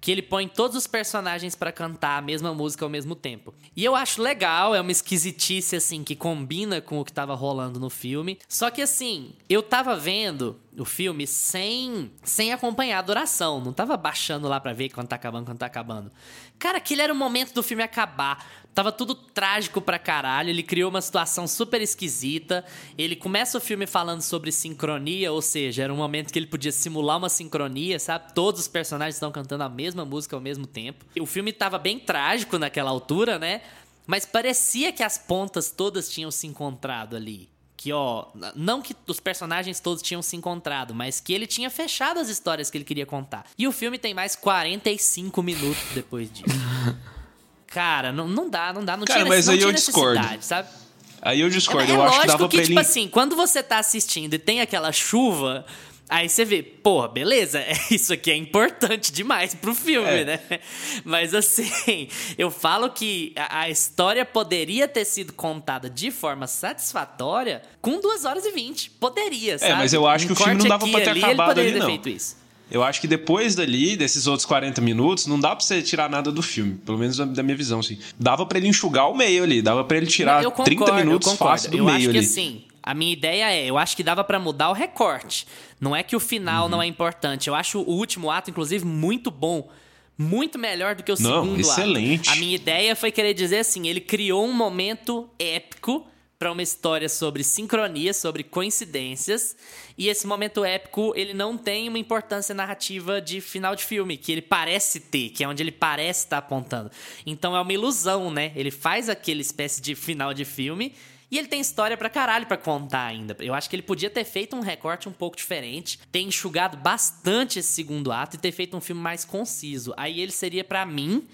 que ele põe todos os personagens pra cantar a mesma música ao mesmo tempo. E eu acho legal, é uma esquisitice assim que combina com o que tava rolando no filme. Só que assim, eu tava vendo o filme sem sem acompanhar a duração, não tava baixando lá pra ver quando tá acabando, quando tá acabando. Cara, aquele era o momento do filme acabar. Tava tudo trágico pra caralho. Ele criou uma situação super esquisita. Ele começa o filme falando sobre sincronia, ou seja, era um momento que ele podia simular uma sincronia, sabe? Todos os personagens estão cantando a mesma música ao mesmo tempo. E o filme tava bem trágico naquela altura, né? Mas parecia que as pontas todas tinham se encontrado ali. Que, ó, não que os personagens todos tinham se encontrado, mas que ele tinha fechado as histórias que ele queria contar. E o filme tem mais 45 minutos depois disso. Cara, não, não dá, não dá. Não Cara, tinha, mas não aí eu discordo. necessidade, sabe? Aí eu discordo, é, eu é acho que dava que, pra tipo ele. assim, quando você tá assistindo e tem aquela chuva, aí você vê, porra, beleza, isso aqui é importante demais pro filme, É. né? Mas assim, eu falo que a, a história poderia ter sido contada de forma satisfatória com 2 horas e 20. Poderia, sabe? É, mas eu acho Um que o filme não dava aqui pra ter ali, acabado ele poderia ali, ter não. feito isso. Eu acho que depois dali, desses outros 40 minutos, não dá pra você tirar nada do filme. Pelo menos da- minha visão, assim. Dava pra ele enxugar o meio ali. Dava pra ele tirar eu 30 concordo, minutos concordo. fácil do eu meio acho ali. que assim, a minha ideia é, eu acho que dava pra mudar o recorte. Não é que o final Uhum. não é importante. Eu acho o último ato, inclusive, muito bom. Muito melhor do que o Não, segundo excelente. ato. A minha ideia foi querer dizer assim, ele criou um momento épico pra uma história sobre sincronia, sobre coincidências, e esse momento épico, ele não tem uma importância narrativa de final de filme, que ele parece ter, que é onde ele parece estar apontando. Então é uma ilusão, né? Ele faz aquele espécie de final de filme e ele tem história pra caralho pra contar ainda. Eu acho que ele podia ter feito um recorte um pouco diferente, ter enxugado bastante esse segundo ato e ter feito um filme mais conciso. Aí ele seria pra mim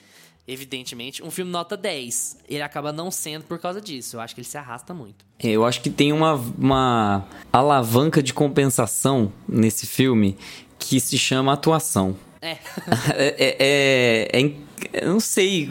evidentemente, um filme nota 10. Ele acaba não sendo por causa disso. Eu acho que ele se arrasta muito. É, Eu acho que tem uma, uma alavanca de compensação nesse filme que se chama atuação. É. é, é- é in- eu não sei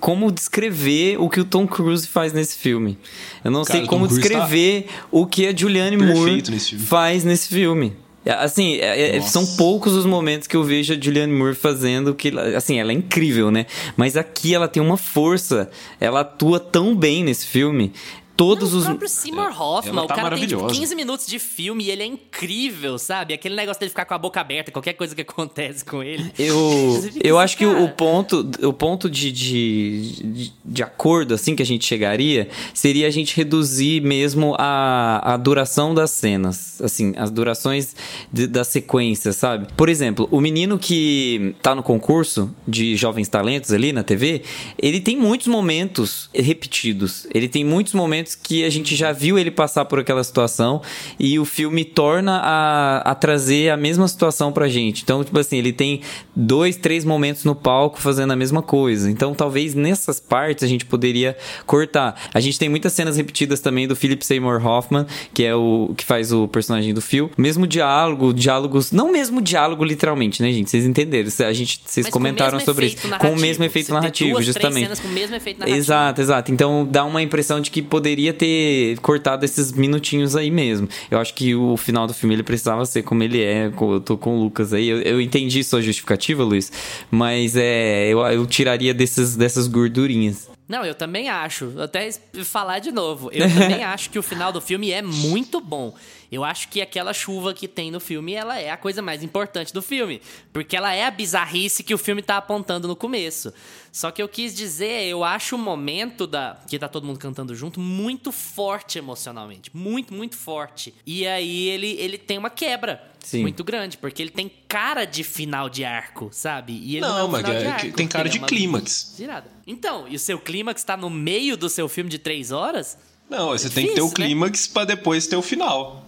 como descrever o que o Tom Cruise faz nesse filme. Eu não Cara, sei como tá descrever o que a Julianne Moore nesse faz nesse filme. É, Assim, é- é- Nossa. são poucos os momentos que eu vejo a Julianne Moore fazendo que, assim, ela é incrível, né? Mas aqui ela tem uma força, ela atua tão bem nesse filme. Todos Não, os. O próprio Seymour Hoffman, ela tá o cara tem tipo, maravilhosa. 15 minutos de filme e ele é incrível, sabe? Aquele negócio dele ficar com a boca aberta, qualquer coisa que acontece com ele. Eu, eu assim, acho que o, cara. o ponto, o ponto de, de, de, de acordo assim que a gente chegaria seria a gente reduzir mesmo a, a duração das cenas, assim, as durações de- da sequência, sabe? Por exemplo, o menino que tá no concurso de jovens talentos ali na TV, ele tem muitos momentos repetidos. Ele tem muitos momentos que a gente já viu ele passar por aquela situação e o filme torna a, a trazer a mesma situação pra gente. Então, tipo assim, ele tem dois, três momentos no palco fazendo a mesma coisa. Então, talvez nessas partes a gente poderia cortar. A gente tem muitas cenas repetidas também do Philip Seymour Hoffman, que é o que faz o personagem do Phil. Mesmo diálogo, diálogos, não mesmo diálogo literalmente, né, gente? Vocês entenderam? A gente, vocês Mas com comentaram mesmo sobre isso. Com o mesmo efeito narrativo, duas, justamente. cenas com o mesmo efeito narrativo. Exato, exato. Então dá uma impressão de que poderia ter cortado esses minutinhos aí mesmo. Eu acho que o final do filme ele precisava ser como ele é. Eu tô com o Lucas aí. Eu, eu entendi sua justificativa, Luiz, mas é, eu, eu tiraria desses, dessas gordurinhas. Não, eu também acho. Até falar de novo. Eu também acho que o final do filme é muito bom. Eu acho que aquela chuva que tem no filme, ela é a coisa mais importante do filme. Porque ela é a bizarrice que o filme tá apontando no começo. Só que eu quis dizer, eu acho o momento da que tá todo mundo cantando junto muito forte emocionalmente. Muito, muito forte. E aí ele, ele tem uma quebra. Sim. Muito grande, porque ele tem cara de final de arco, sabe? E ele não, é Não, um mas final de é- arco, tem cara é de uma clímax. Virada. Então, e o seu clímax tá no meio do seu filme de três horas? Não, você tem que ter o difícil, né? clímax pra depois ter o final.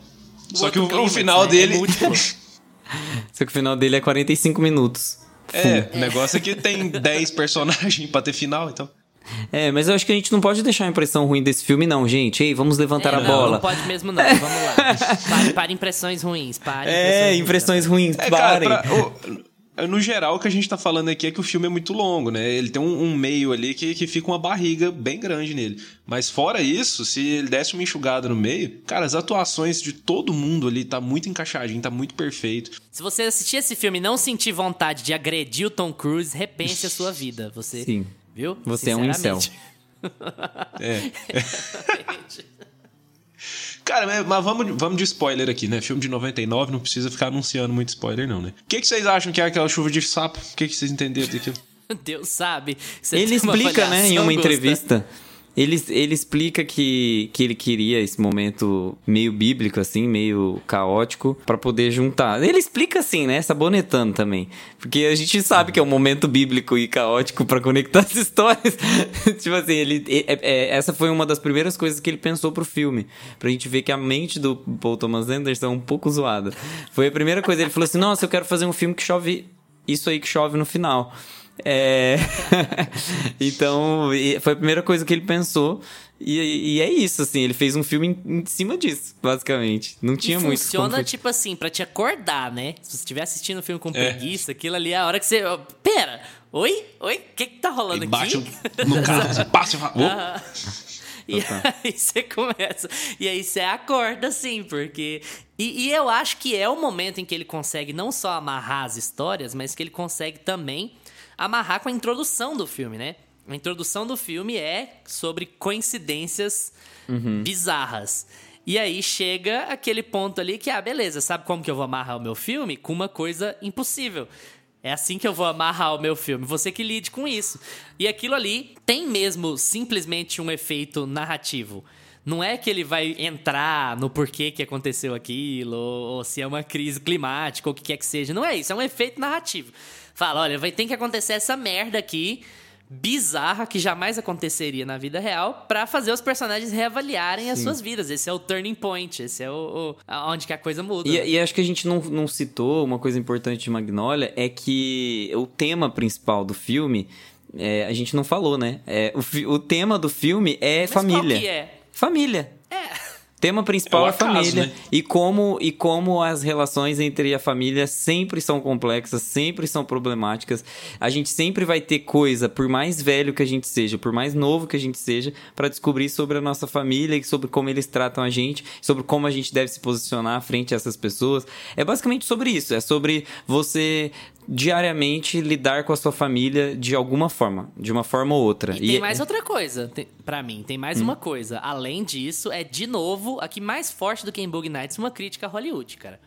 Só que o, o clímax, final né? dele. É. Só que o final dele é 45 minutos. É, o negócio é que tem 10 personagens pra ter final, então. É, mas eu acho que a gente não pode deixar a impressão ruim desse filme, não, gente. Ei, vamos levantar É, a não, bola. Não pode mesmo, não. Vamos lá. Pare, pare impressões ruins. Pare É, impressões ruins. É, parem. cara, pra- o- no geral, o que a gente tá falando aqui é que o filme é muito longo, né? Ele tem um, um meio ali que, que fica uma barriga bem grande nele. Mas fora isso, se ele desse uma enxugada no meio, cara, as atuações de todo mundo ali tá muito encaixadinho, tá muito perfeito. Se você assistir esse filme e não sentir vontade de agredir o Tom Cruise, repense a sua vida. Você, Sim. viu? Você é um incel. Sinceramente. É. Cara, mas vamos, vamos de spoiler aqui, né? Filme de 99, não precisa ficar anunciando muito spoiler, não, né? O que, que vocês acham que é aquela chuva de sapo? O que, que vocês entenderam daquilo? Deus sabe. Você Ele explica, né, em uma entrevista. Ele, ele explica que, que ele queria esse momento meio bíblico, assim, meio caótico, pra poder juntar. Ele explica assim, né? Sabonetando também. Porque a gente sabe que é um momento bíblico e caótico pra conectar as histórias. tipo assim, ele, é- é- essa foi uma das primeiras coisas que ele pensou pro filme. Pra gente ver que a mente do Paul Thomas Anderson é um pouco zoada. Foi a primeira coisa. Ele falou assim: Nossa, eu quero fazer um filme que chove isso aí que chove no final. É... então, e foi a primeira coisa que ele pensou. E, e é isso, assim, ele fez um filme em, em cima disso, basicamente. Não tinha e muito funciona, como- tipo assim, pra te acordar, né? Se você estiver assistindo o filme com É. preguiça, aquilo ali é a hora que você. Pera! Oi? Oi? O que que tá rolando bate aqui? no carro, você passa e fala. "Ô, Aham. E aí você começa. E aí você acorda, assim, porque. E, e eu acho que é o momento em que ele consegue não só amarrar as histórias, mas que ele consegue também amarrar com a introdução do filme, né? A introdução do filme é sobre coincidências bizarras. E aí chega aquele ponto ali que, ah, beleza, sabe como que eu vou amarrar o meu filme? Com uma coisa impossível. É assim que eu vou amarrar o meu filme. Você que lide com isso. E aquilo ali tem mesmo simplesmente um efeito narrativo. Não é que ele vai entrar no porquê que aconteceu aquilo, ou, ou se é uma crise climática, ou o que quer que seja. Não é isso, é um efeito narrativo. Fala, olha, vai ter que acontecer essa merda aqui, bizarra, que jamais aconteceria na vida real, pra fazer os personagens reavaliarem as suas vidas. Esse é o turning point, esse é o, o onde que a coisa muda. E, e acho que a gente não, não citou uma coisa importante de Magnolia é que o tema principal do filme. é, a gente não falou, né? É, o, o tema do filme é Mas família. qual que é? Família. É. Tema principal É é, acaso, família. né? E como e como as relações entre a família sempre são complexas, sempre são problemáticas. A gente sempre vai ter coisa, por mais velho que a gente seja, por mais novo que a gente seja, para descobrir sobre a nossa família e sobre como eles tratam a gente, sobre como a gente deve se posicionar frente a essas pessoas. É basicamente sobre isso. É sobre você diariamente lidar com a sua família de alguma forma, de uma forma ou outra. E, tem mais outra coisa, pra mim, tem mais hum. uma coisa. Além disso, é de novo, aqui mais forte do que em Bug Nights, uma crítica a Hollywood, cara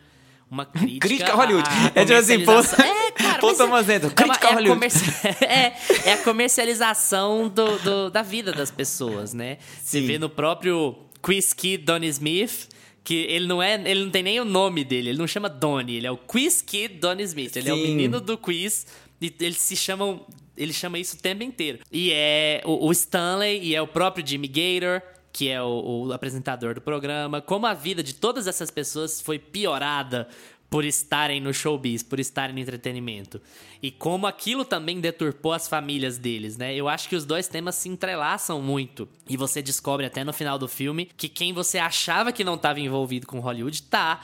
uma crítica. crítica a Hollywood. A, é tipo assim, pô. É, cara. Thomas é, crítica é a Hollywood. é, é, a comercialização do, do, da vida das pessoas, né? Você vê no próprio Quiz Kid Donnie Smith. Que ele não é. Ele não tem nem o nome dele, ele não chama Donnie, ele é o Quiz Kid Donnie Smith. Ele Sim. é o menino do quiz. E eles se chamam. Ele chama isso o tempo inteiro. E é o, o Stanley e é o próprio Jimmy Gator que é o, o, apresentador do programa, como a vida de todas essas pessoas foi piorada por estarem no showbiz, por estarem no entretenimento. E como aquilo também deturpou as famílias deles, né? Eu acho que os dois temas se entrelaçam muito. E você descobre até no final do filme que quem você achava que não estava envolvido com Hollywood tá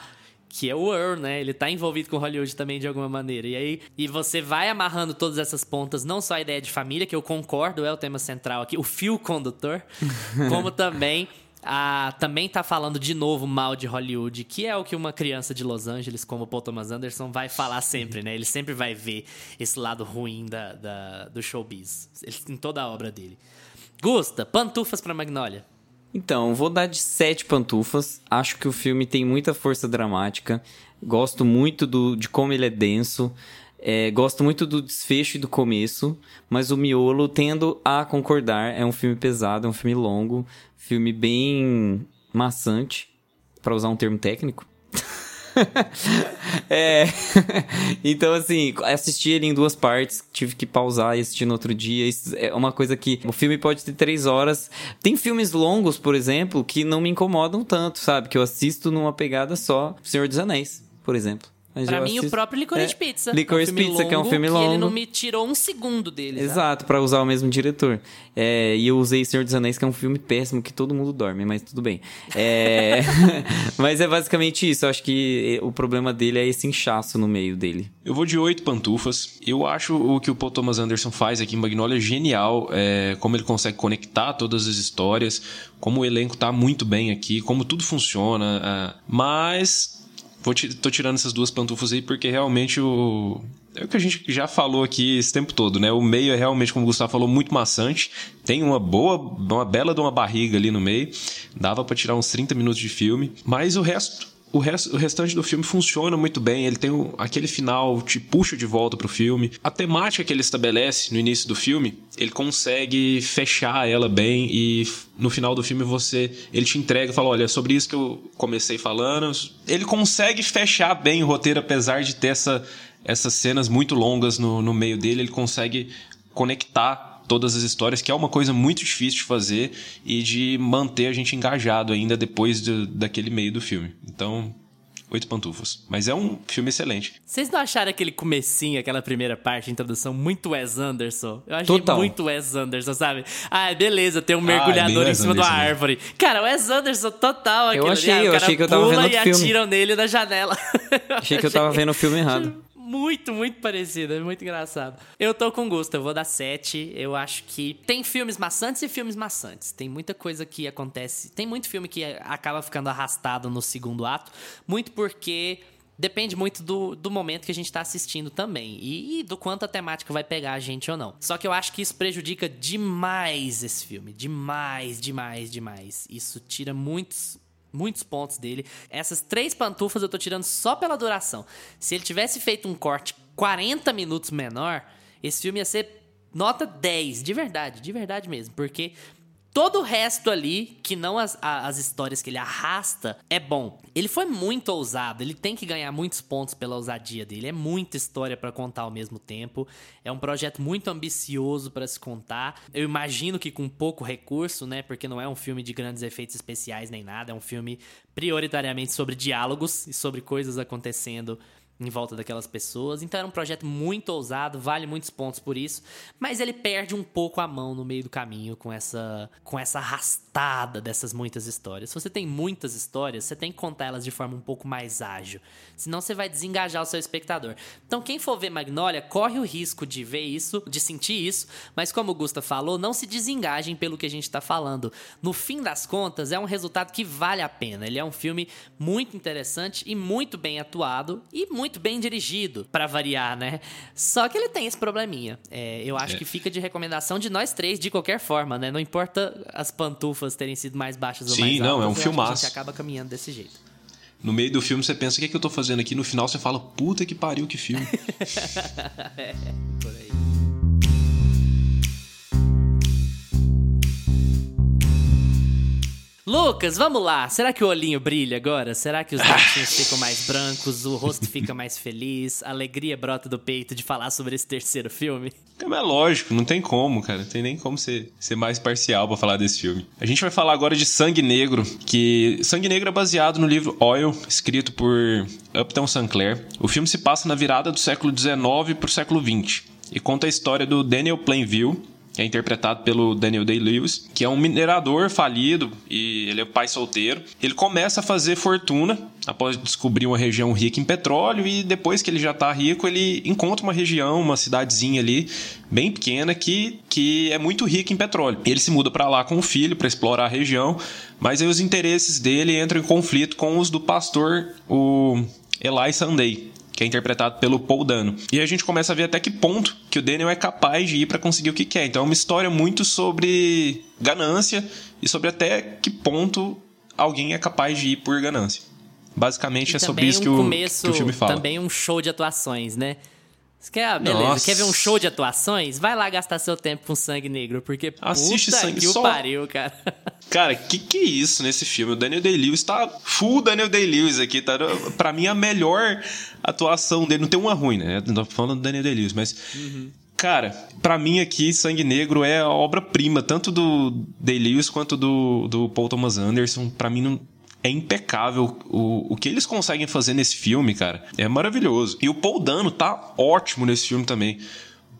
que é o Earl, né? Ele tá envolvido com Hollywood também de alguma maneira. E aí, e você vai amarrando todas essas pontas, não só a ideia de família, que eu concordo, é o tema central aqui, o fio condutor, como também a, também tá falando de novo mal de Hollywood, que é o que uma criança de Los Angeles, como Paul Thomas Anderson, vai falar sempre, né? Ele sempre vai ver esse lado ruim da, da do showbiz, em toda a obra dele. Gusta, pantufas pra Magnolia. Então, vou dar de sete pantufas. Acho que o filme tem muita força dramática. Gosto muito do, de como ele é denso. É, gosto muito do desfecho e do começo, mas o miolo tendo a concordar. É um filme pesado, é um filme longo, filme bem maçante, para usar um termo técnico. é. então, assim, assisti ele em duas partes, tive que pausar e assistir no outro dia. Isso é uma coisa que. O filme pode ter três horas. Tem filmes longos, por exemplo, que não me incomodam tanto, sabe? Que eu assisto numa pegada só. Senhor dos Anéis, por exemplo. Mas pra mim, assisto... o próprio Licorice é, Pizza. Licorice é um Pizza, longo, que é um filme longo. Ele não me tirou um segundo dele. Exato, para usar o mesmo diretor. É, e eu usei Senhor dos Anéis, que é um filme péssimo, que todo mundo dorme, mas tudo bem. É... mas é basicamente isso. Eu acho que o problema dele é esse inchaço no meio dele. Eu vou de oito pantufas. Eu acho o que o Paul Thomas Anderson faz aqui em Magnolia genial. É, como ele consegue conectar todas as histórias, como o elenco tá muito bem aqui, como tudo funciona. É, mas Vou tô tirando essas duas pantufas aí porque realmente o. É o que a gente já falou aqui esse tempo todo, né? O meio é realmente, como o Gustavo falou, muito maçante. Tem uma boa, uma bela de uma barriga ali no meio. Dava para tirar uns 30 minutos de filme. Mas o resto o, resto, o restante do filme funciona muito bem. Ele tem o, aquele final, te puxa de volta pro filme. A temática que ele estabelece no início do filme, ele consegue fechar ela bem e no final do filme você ele te entrega e fala: Olha, é sobre isso que eu comecei falando. Ele consegue fechar bem o roteiro, apesar de ter essa, essas cenas muito longas no, no meio dele. Ele consegue conectar todas as histórias, que é uma coisa muito difícil de fazer e de manter a gente engajado ainda depois de, daquele meio do filme. Então, oito pantufas. Mas é um filme excelente. Vocês não acharam aquele comecinho, aquela primeira parte, introdução, muito Wes Anderson? Eu achei Total. muito Wes Anderson, sabe? Ah, beleza, tem um mergulhador ah, em cima de uma árvore. Cara, Wes Anderson total. Eu achei, ali, eu achei que eu tava vendo o filme. e atiram nele da janela. Achei que eu tava vendo o filme errado muito, muito parecida, é muito engraçado. Eu tô com gosto, eu vou dar 7. Eu acho que tem filmes maçantes e filmes maçantes. Tem muita coisa que acontece. Tem muito filme que acaba ficando arrastado no segundo ato, muito porque depende muito do, do momento que a gente tá assistindo também. E, e, do quanto a temática vai pegar a gente ou não. Só que eu acho que isso prejudica demais esse filme. Demais, demais, demais. Isso tira muitos muitos pontos dele. Essas três pantufas eu tô tirando só pela duração. Se ele tivesse feito um corte 40 minutos menor, esse filme ia ser nota 10, de verdade, de verdade mesmo, porque Todo o resto ali, que não as, as histórias que ele arrasta, é bom. Ele foi muito ousado, ele tem que ganhar muitos pontos pela ousadia dele. É muita história para contar ao mesmo tempo. É um projeto muito ambicioso para se contar. Eu imagino que com pouco recurso, né? Porque não é um filme de grandes efeitos especiais nem nada. É um filme prioritariamente sobre diálogos e sobre coisas acontecendo em volta daquelas pessoas. Então era um projeto muito ousado, vale muitos pontos por isso, mas ele perde um pouco a mão no meio do caminho com essa com essa arrastada dessas muitas histórias. Se você tem muitas histórias, você tem que contar elas de forma um pouco mais ágil, senão você vai desengajar o seu espectador. Então quem for ver Magnolia, corre o risco de ver isso, de sentir isso, mas como o Gusta falou, não se desengajem pelo que a gente está falando. No fim das contas, é um resultado que vale a pena. Ele é um filme muito interessante e muito bem atuado e muito muito bem dirigido, pra variar, né? Só que ele tem esse probleminha. É, eu acho É. que fica de recomendação de nós três, de qualquer forma, né? Não importa as pantufas terem sido mais baixas ou Sim, mais altas. não, é um que A filmaço. gente acaba caminhando desse jeito. No meio do filme você pensa, o que, é que eu tô fazendo aqui? No final você fala, puta que pariu, que filme. Por aí. Lucas, vamos lá. Será que o olhinho brilha agora? Será que os dentinhos ficam mais brancos, o rosto fica mais feliz, a alegria brota do peito de falar sobre esse terceiro filme? É, mas lógico, não tem como, cara. Não tem nem como ser, ser mais parcial pra falar desse filme. A gente vai falar agora de Sangue Negro, que Sangue Negro é baseado no livro Oil, escrito por Upton Sinclair. O filme se passa na virada do século XIX pro século XX e conta a história do Daniel Plainville, que é interpretado pelo Daniel Day-Lewis, que é um minerador falido e ele é pai solteiro. Ele começa a fazer fortuna após descobrir uma região rica em petróleo e depois que ele já tá rico, ele encontra uma região, uma cidadezinha ali bem pequena que, que é muito rica em petróleo. Ele se muda para lá com o filho para explorar a região, mas aí os interesses dele entram em conflito com os do pastor, o Eli Sunday que é interpretado pelo Paul Dano. E a gente começa a ver até que ponto que o Daniel é capaz de ir para conseguir o que quer. Então é uma história muito sobre ganância e sobre até que ponto alguém é capaz de ir por ganância. Basicamente E é sobre isso um que o, começo, que o filme fala. Também um show de atuações, né? Você quer, ah, beleza, Nossa. quer ver um show de atuações? Vai lá gastar seu tempo com sangue negro, porque Assiste puta Sangue que o só. pariu, cara. Cara, que que é isso nesse filme? O Daniel Day-Lewis tá full Daniel Day-Lewis aqui, tá? Pra mim a melhor atuação dele, não tem uma ruim, né? Não tô falando do Daniel Day-Lewis, mas Cara, pra mim aqui, Sangue Negro é a obra-prima, tanto do Day-Lewis quanto do, do Paul Thomas Anderson. Pra mim não, é impecável o, o que eles conseguem fazer nesse filme, cara. É maravilhoso. E o Paul Dano tá ótimo nesse filme também.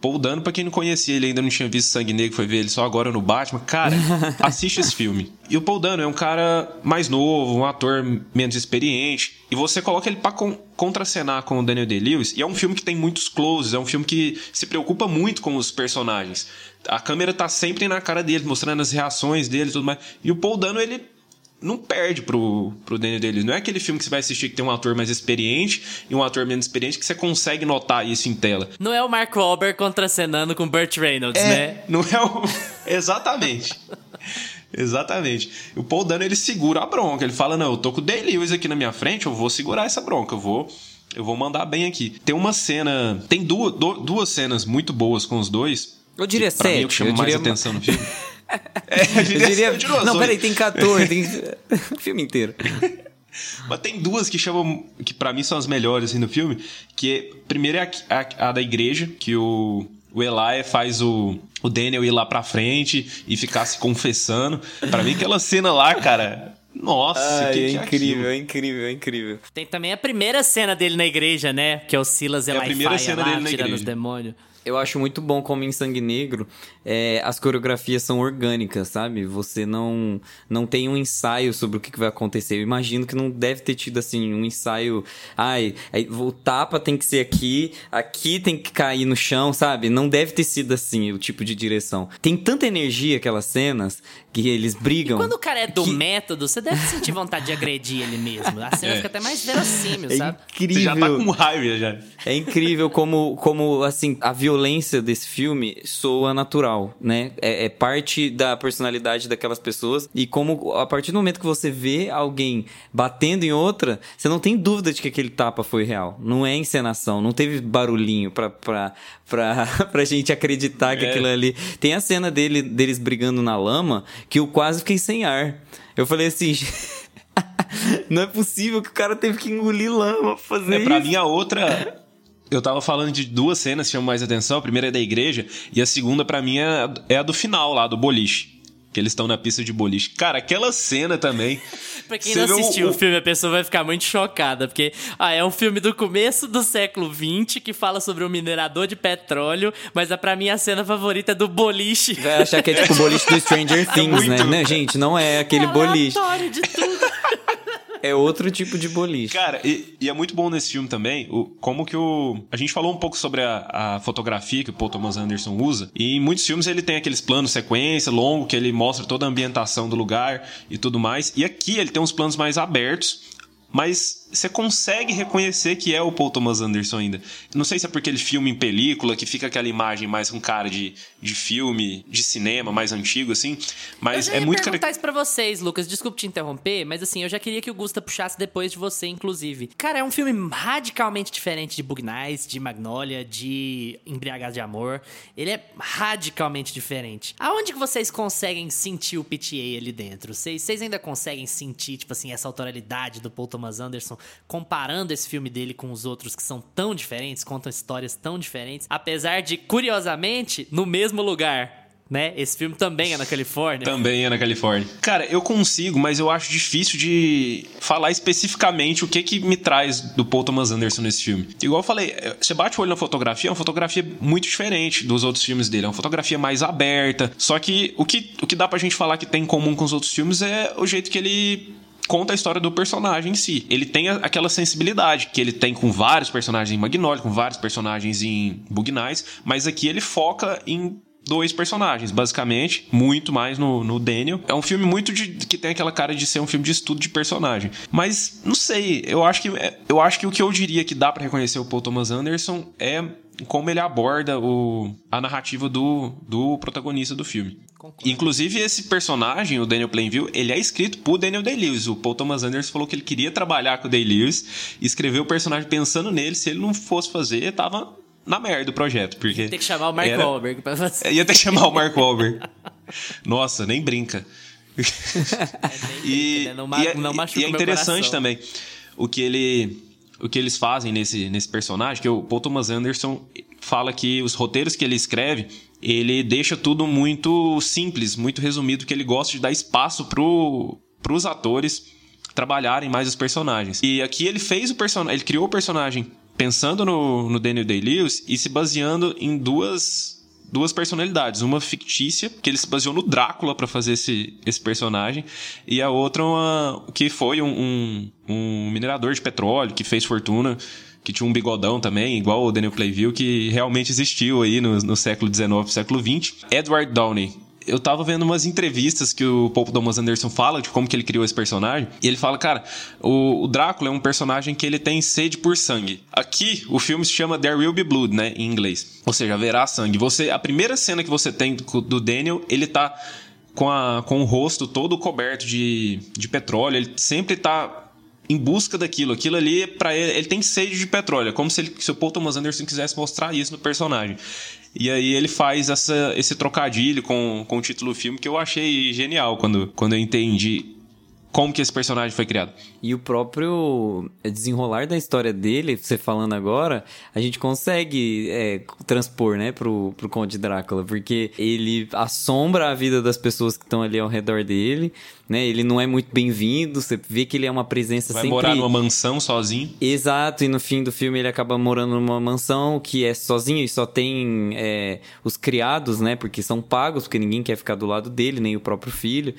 Paul Dano, pra quem não conhecia ele, ainda não tinha visto Sangue Negro, foi ver ele só agora no Batman. Cara, assiste esse filme. E o Paul Dano é um cara mais novo, um ator menos experiente. E você coloca ele pra con contracenar com o Daniel Day-Lewis. E é um filme que tem muitos closes, é um filme que se preocupa muito com os personagens. A câmera tá sempre na cara dele, mostrando as reações dele e tudo mais. E o Paul Dano, ele não perde pro, pro Daniel Day-Lewis. Não é aquele filme que você vai assistir que tem um ator mais experiente e um ator menos experiente que você consegue notar isso em tela. Não é o Mark Wahlberg contracenando com Burt Reynolds, né? Não é o... Exatamente. Exatamente. O Paul Dano, ele segura a bronca. Ele fala, não, eu tô com o Day-Lewis aqui na minha frente, eu vou segurar essa bronca, eu vou... Eu vou mandar bem aqui. Tem uma cena... Tem duas, du- duas cenas muito boas com os dois. Eu diria que pra mim é o sete, que chama mais diria- atenção no filme. é, diria, Eu diria... diria umas Não, peraí, tem 14, tem o filme inteiro. Mas tem duas que chamam, que pra mim são as melhores assim, no filme, que é, primeiro é a, a- a da igreja, que o, o Eli faz o, o Daniel ir lá pra frente e ficar se confessando. Pra mim aquela cena lá, cara, nossa, Ai, que, é que incrível, é incrível, é incrível. Tem também a primeira cena dele na igreja, né? Que é o Silas É a cena lá, dele na tirando igreja. os demônios. Eu acho muito bom como em Sangue Negro é, as coreografias são orgânicas, sabe? Você não não tem um ensaio sobre o que, vai acontecer. Eu imagino que não deve ter tido assim um ensaio. Ai, o tapa tem que ser aqui, aqui tem que cair no chão, sabe? Não deve ter sido assim o tipo de direção. Tem tanta energia aquelas cenas que eles brigam. Quando o cara é do que- método, você deve sentir vontade de agredir ele mesmo. A cena É. fica até mais verossímil, É sabe? incrível. Você já tá com raiva já. É incrível como, como assim, a violência desse filme soa natural, né? É, é parte da personalidade daquelas pessoas. E como a partir do momento que você vê alguém batendo em outra, você não tem dúvida de que aquele tapa foi real. Não é encenação, não teve barulhinho pra, pra, pra, pra gente acreditar que É. aquilo ali. Tem a cena dele, deles brigando na lama que eu quase fiquei sem ar. Eu falei assim. Não é possível que o cara teve que engolir lama pra fazer É, pra isso. mim a outra. Eu tava falando de duas cenas que chamam mais atenção. A primeira é da igreja e a segunda, pra mim, é, é a do final lá, do boliche. Que eles estão na pista de boliche. Cara, aquela cena também. Pra quem Você não assistiu o, o- filme, a pessoa vai ficar muito chocada, porque ah, é um filme do começo do século XX que fala sobre um minerador de petróleo, mas a, pra mim a cena favorita é do boliche. Vai achar que é tipo o boliche do Stranger Things, né? muito. né? Gente, não é aquele É boliche. de tudo. É outro tipo de boliche. Cara, e, e é muito bom nesse filme também, o, como que o... A gente falou um pouco sobre a, a fotografia que o Paul Thomas Anderson usa, e em muitos filmes ele tem aqueles planos sequência, longo, que ele mostra toda a ambientação do lugar e tudo mais, e aqui ele tem uns planos mais abertos, mas você consegue reconhecer que é o Paul Thomas Anderson ainda. Não sei se é porque ele filma em película, que fica aquela imagem mais com cara de, de filme, de cinema, mais antigo, assim. Mas eu já é ia muito perguntar cara... isso pra vocês, Lucas. Desculpe te interromper, mas assim, eu já queria que o Gusta puxasse depois de você, inclusive. Cara, é um filme radicalmente diferente de Bug Nights, de Magnolia, de Embriagados de Amor. Ele é radicalmente diferente. Aonde que vocês conseguem sentir o PTA ali dentro? Vocês, vocês ainda conseguem sentir, tipo assim, essa autoralidade do Paul Thomas Anderson comparando esse filme dele com os outros que são tão diferentes, contam histórias tão diferentes, apesar de, curiosamente, no mesmo lugar. Né? Esse filme também é na Califórnia. Também é na Califórnia. Cara, eu consigo, mas eu acho difícil de falar especificamente o que que me traz do Paul Thomas Anderson nesse filme. Igual eu falei, você bate o olho na fotografia, é uma fotografia muito diferente dos outros filmes dele. É uma fotografia mais aberta. Só que o que, o que dá pra gente falar que tem em comum com os outros filmes é o jeito que ele conta a história do personagem em si. Ele tem aquela sensibilidade que ele tem com vários personagens em Magnolia, com vários personagens em Bug Nights, mas aqui ele foca em dois personagens, basicamente, muito mais no, no Daniel. É um filme muito de, que tem aquela cara de ser um filme de estudo de personagem. Mas não sei, eu acho que eu acho que o que eu diria que dá para reconhecer o Paul Thomas Anderson é como ele aborda o, a narrativa do, do protagonista do filme. Concordo. Inclusive, esse personagem, o Daniel Plainville, ele é escrito por Daniel Day-Lewis. O Paul Thomas Anderson falou que ele queria trabalhar com o Day-Lewis escreveu o personagem pensando nele. Se ele não fosse fazer, tava na merda o projeto. Porque ia ter que chamar o Mark era... Wahlberg pra fazer. Ia ter que chamar o Mark Wahlberg. Nossa, nem brinca. É, e, não, e, é, não e é interessante também o que ele o que eles fazem nesse, nesse personagem, que o Paul Thomas Anderson fala que os roteiros que ele escreve, ele deixa tudo muito simples, muito resumido, que ele gosta de dar espaço pro, pros atores trabalharem mais os personagens. E aqui ele fez o personagem, ele criou o personagem pensando no, no Daniel Day-Lewis e se baseando em duas duas personalidades. Uma fictícia, que ele se baseou no Drácula para fazer esse, esse personagem, e a outra uma, que foi um, um, um, minerador de petróleo que fez fortuna, que tinha um bigodão também, igual o Daniel Clayville, que realmente existiu aí no, no século XIX, século XX. Edward Downey, eu tava vendo umas entrevistas que o Paul Thomas Anderson fala de como que ele criou esse personagem. E ele fala, cara, o, o, Drácula é um personagem que ele tem sede por sangue. Aqui, o filme se chama There Will Be Blood, né? Em inglês. Ou seja, haverá sangue. Você, a primeira cena que você tem do, Daniel, ele tá com, a, com o rosto todo coberto de, de petróleo. Ele sempre tá em busca daquilo. Aquilo ali, para ele, ele tem sede de petróleo. É como se, ele, se o Paul Thomas Anderson quisesse mostrar isso no personagem. E aí ele faz essa, esse trocadilho com, com o título do filme que eu achei genial quando, quando eu entendi como que esse personagem foi criado. E o próprio desenrolar da história dele, você falando agora, a gente consegue é, transpor, né, pro, pro Conde Drácula, porque ele assombra a vida das pessoas que estão ali ao redor dele, né, ele não é muito bem-vindo, você vê que ele é uma presença Vai sempre... morar numa mansão sozinho. Exato, e no fim do filme ele acaba morando numa mansão que é sozinho e só tem é, os criados, né, porque são pagos, porque ninguém quer ficar do lado dele, nem o próprio filho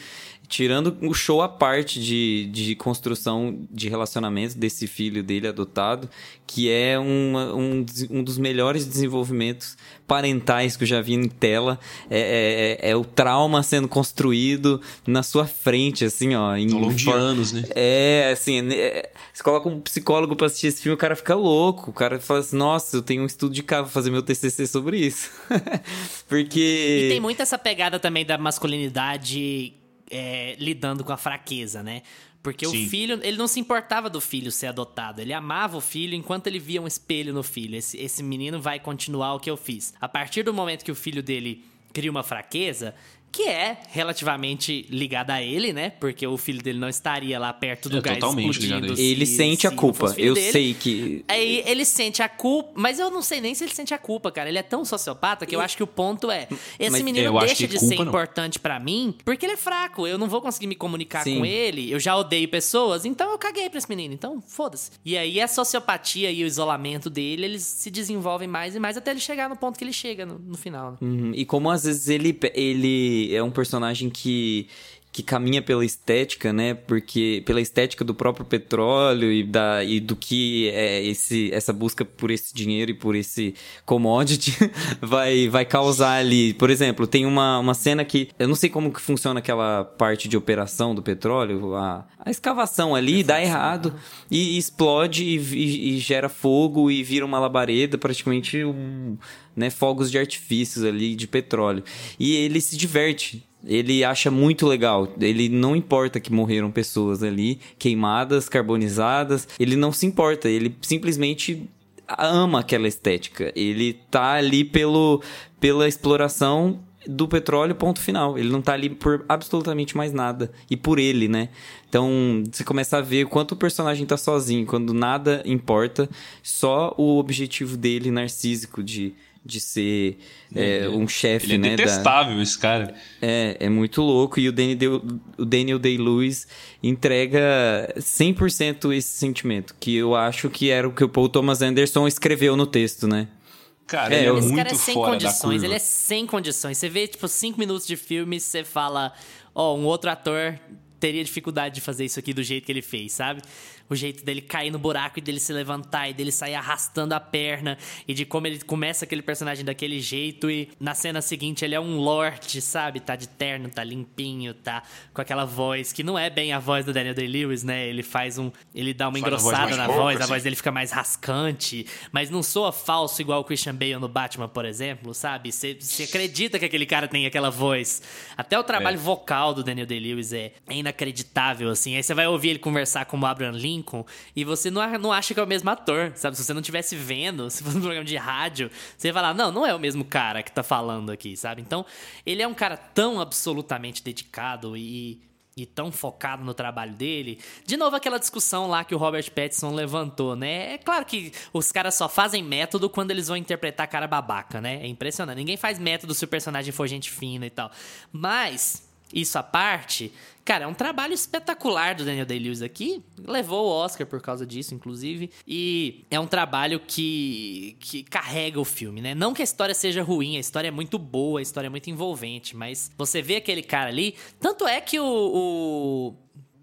tirando o show à parte de, de construção de relacionamento desse filho dele adotado, que é uma, um, um dos melhores desenvolvimentos parentais que eu já vi em tela. É, é, é o trauma sendo construído na sua frente, assim, ó. Em Ao longo de anos, né? É, assim, é, você coloca um psicólogo pra assistir esse filme, o cara fica louco. O cara fala assim, nossa, eu tenho um estudo de casa, vou fazer meu TCC sobre isso. Porque... E tem muito essa pegada também da masculinidade é, lidando com a fraqueza, né? Porque Sim. o filho, ele não se importava do filho ser adotado. Ele amava o filho enquanto ele via um espelho no filho. Esse, esse menino vai continuar o que eu fiz. A partir do momento que o filho dele cria uma fraqueza, que é relativamente ligada a ele, né? Porque o filho dele não estaria lá perto do é, gás explodindo. Se, ele sente a culpa. Eu dele. sei que. Aí ele sente a culpa, mas eu não sei nem se ele sente a culpa, cara. Ele é tão sociopata que eu acho que o ponto é: esse mas menino deixa de ser não. importante para mim porque ele é fraco. Eu não vou conseguir me comunicar Sim. com ele. Eu já odeio pessoas, então eu caguei pra esse menino. Então, foda-se. E aí a sociopatia e o isolamento dele, eles se desenvolvem mais e mais até ele chegar no ponto que ele chega no, no final. Né? Uhum. E como às vezes ele. ele é um personagem que que caminha pela estética, né? Porque pela estética do próprio petróleo e, da, e do que é esse, essa busca por esse dinheiro e por esse commodity vai, vai causar ali. Por exemplo, tem uma, uma cena que eu não sei como que funciona aquela parte de operação do petróleo, a, a escavação ali dá errado e, e explode e, e, e, gera fogo e vira uma labareda, praticamente um, né, fogos de artifícios ali de petróleo. E ele se diverte ele acha muito legal. Ele não importa que morreram pessoas ali, queimadas, carbonizadas. Ele não se importa. Ele simplesmente ama aquela estética. Ele tá ali pelo, pela exploração do petróleo, ponto final. Ele não tá ali por absolutamente mais nada. E por ele, né? Então, você começa a ver quanto o personagem tá sozinho, quando nada importa, só o objetivo dele narcísico de de ser é, um chefe, ele é né? detestável, da... esse cara. É, é muito louco. E o Daniel, o Daniel Day-Lewis entrega 100% esse sentimento, que eu acho que era o que o Paul Thomas Anderson escreveu no texto, né? Cara, é, ele é esse muito cara é sem fora condições, ele é sem condições. Você vê, tipo, cinco minutos de filme, você fala, ó, oh, um outro ator teria dificuldade de fazer isso aqui do jeito que ele fez, sabe? O jeito dele cair no buraco e dele se levantar e dele sair arrastando a perna e de como ele começa aquele personagem daquele jeito e na cena seguinte ele é um lord, sabe? Tá de terno, tá limpinho, tá com aquela voz que não é bem a voz do Daniel Day-Lewis, né? Ele faz um, ele dá uma faz engrossada voz na voz, assim. a voz dele fica mais rascante, mas não soa falso igual o Christian Bale no Batman, por exemplo, sabe? Você acredita que aquele cara tem aquela voz. Até o trabalho é. vocal do Daniel Day-Lewis é, é inacreditável assim. Aí você vai ouvir ele conversar com o Abraham Lincoln Lincoln e você não, não acha que é o mesmo ator, sabe? Se você não estivesse vendo, se fosse um programa de rádio, você ia falar, não, não é o mesmo cara que tá falando aqui, sabe? Então, ele é um cara tão absolutamente dedicado e, e tão focado no trabalho dele. De novo, aquela discussão lá que o Robert Pattinson levantou, né? É claro que os caras só fazem método quando eles vão interpretar cara babaca, né? É impressionante. Ninguém faz método se o personagem for gente fina e tal. Mas isso à parte, cara, é um trabalho espetacular do Daniel Day-Lewis aqui. Levou o Oscar por causa disso, inclusive. E é um trabalho que, que carrega o filme, né? Não que a história seja ruim, a história é muito boa, a história é muito envolvente, mas você vê aquele cara ali. Tanto é que o, o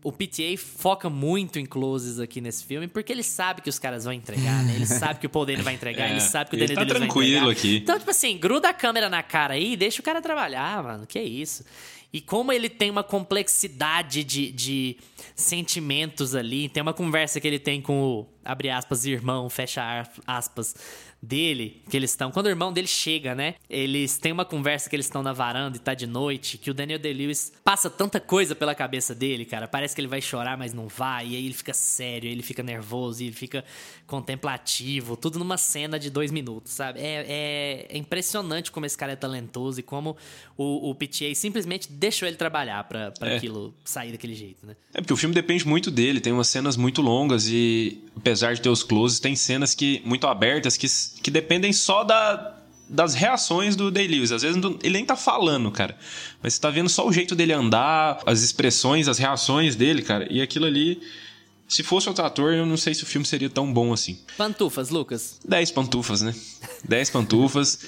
o PTA foca muito em closes aqui nesse filme, porque ele sabe que os caras vão entregar, né? Ele sabe que o Paul Dano vai entregar, é, ele sabe que o Daniel tá vai entregar. aqui. Então, tipo assim, gruda a câmera na cara aí e deixa o cara trabalhar, mano. Que é isso. E como ele tem uma complexidade de, de sentimentos ali, tem uma conversa que ele tem com o, abre aspas, irmão, fecha aspas, dele, que eles estão. Quando o irmão dele chega, né? Eles têm uma conversa que eles estão na varanda e tá de noite, que o Daniel Day-Lewis passa tanta coisa pela cabeça dele, cara. Parece que ele vai chorar, mas não vai. E aí ele fica sério, ele fica nervoso, ele fica contemplativo. Tudo numa cena de dois minutos, sabe? É, é, é impressionante como esse cara é talentoso e como o, o PTA simplesmente deixou ele trabalhar para é. aquilo sair daquele jeito, né? É porque o filme depende muito dele. Tem umas cenas muito longas e, apesar de ter os closes, tem cenas que muito abertas que que dependem só da, das reações do Day-Lewis. Às vezes ele nem tá falando, cara. Mas você tá vendo só o jeito dele andar, as expressões, as reações dele, cara. E aquilo ali. Se fosse outro ator, eu não sei se o filme seria tão bom assim. Pantufas, Lucas. Dez pantufas, né? Dez pantufas.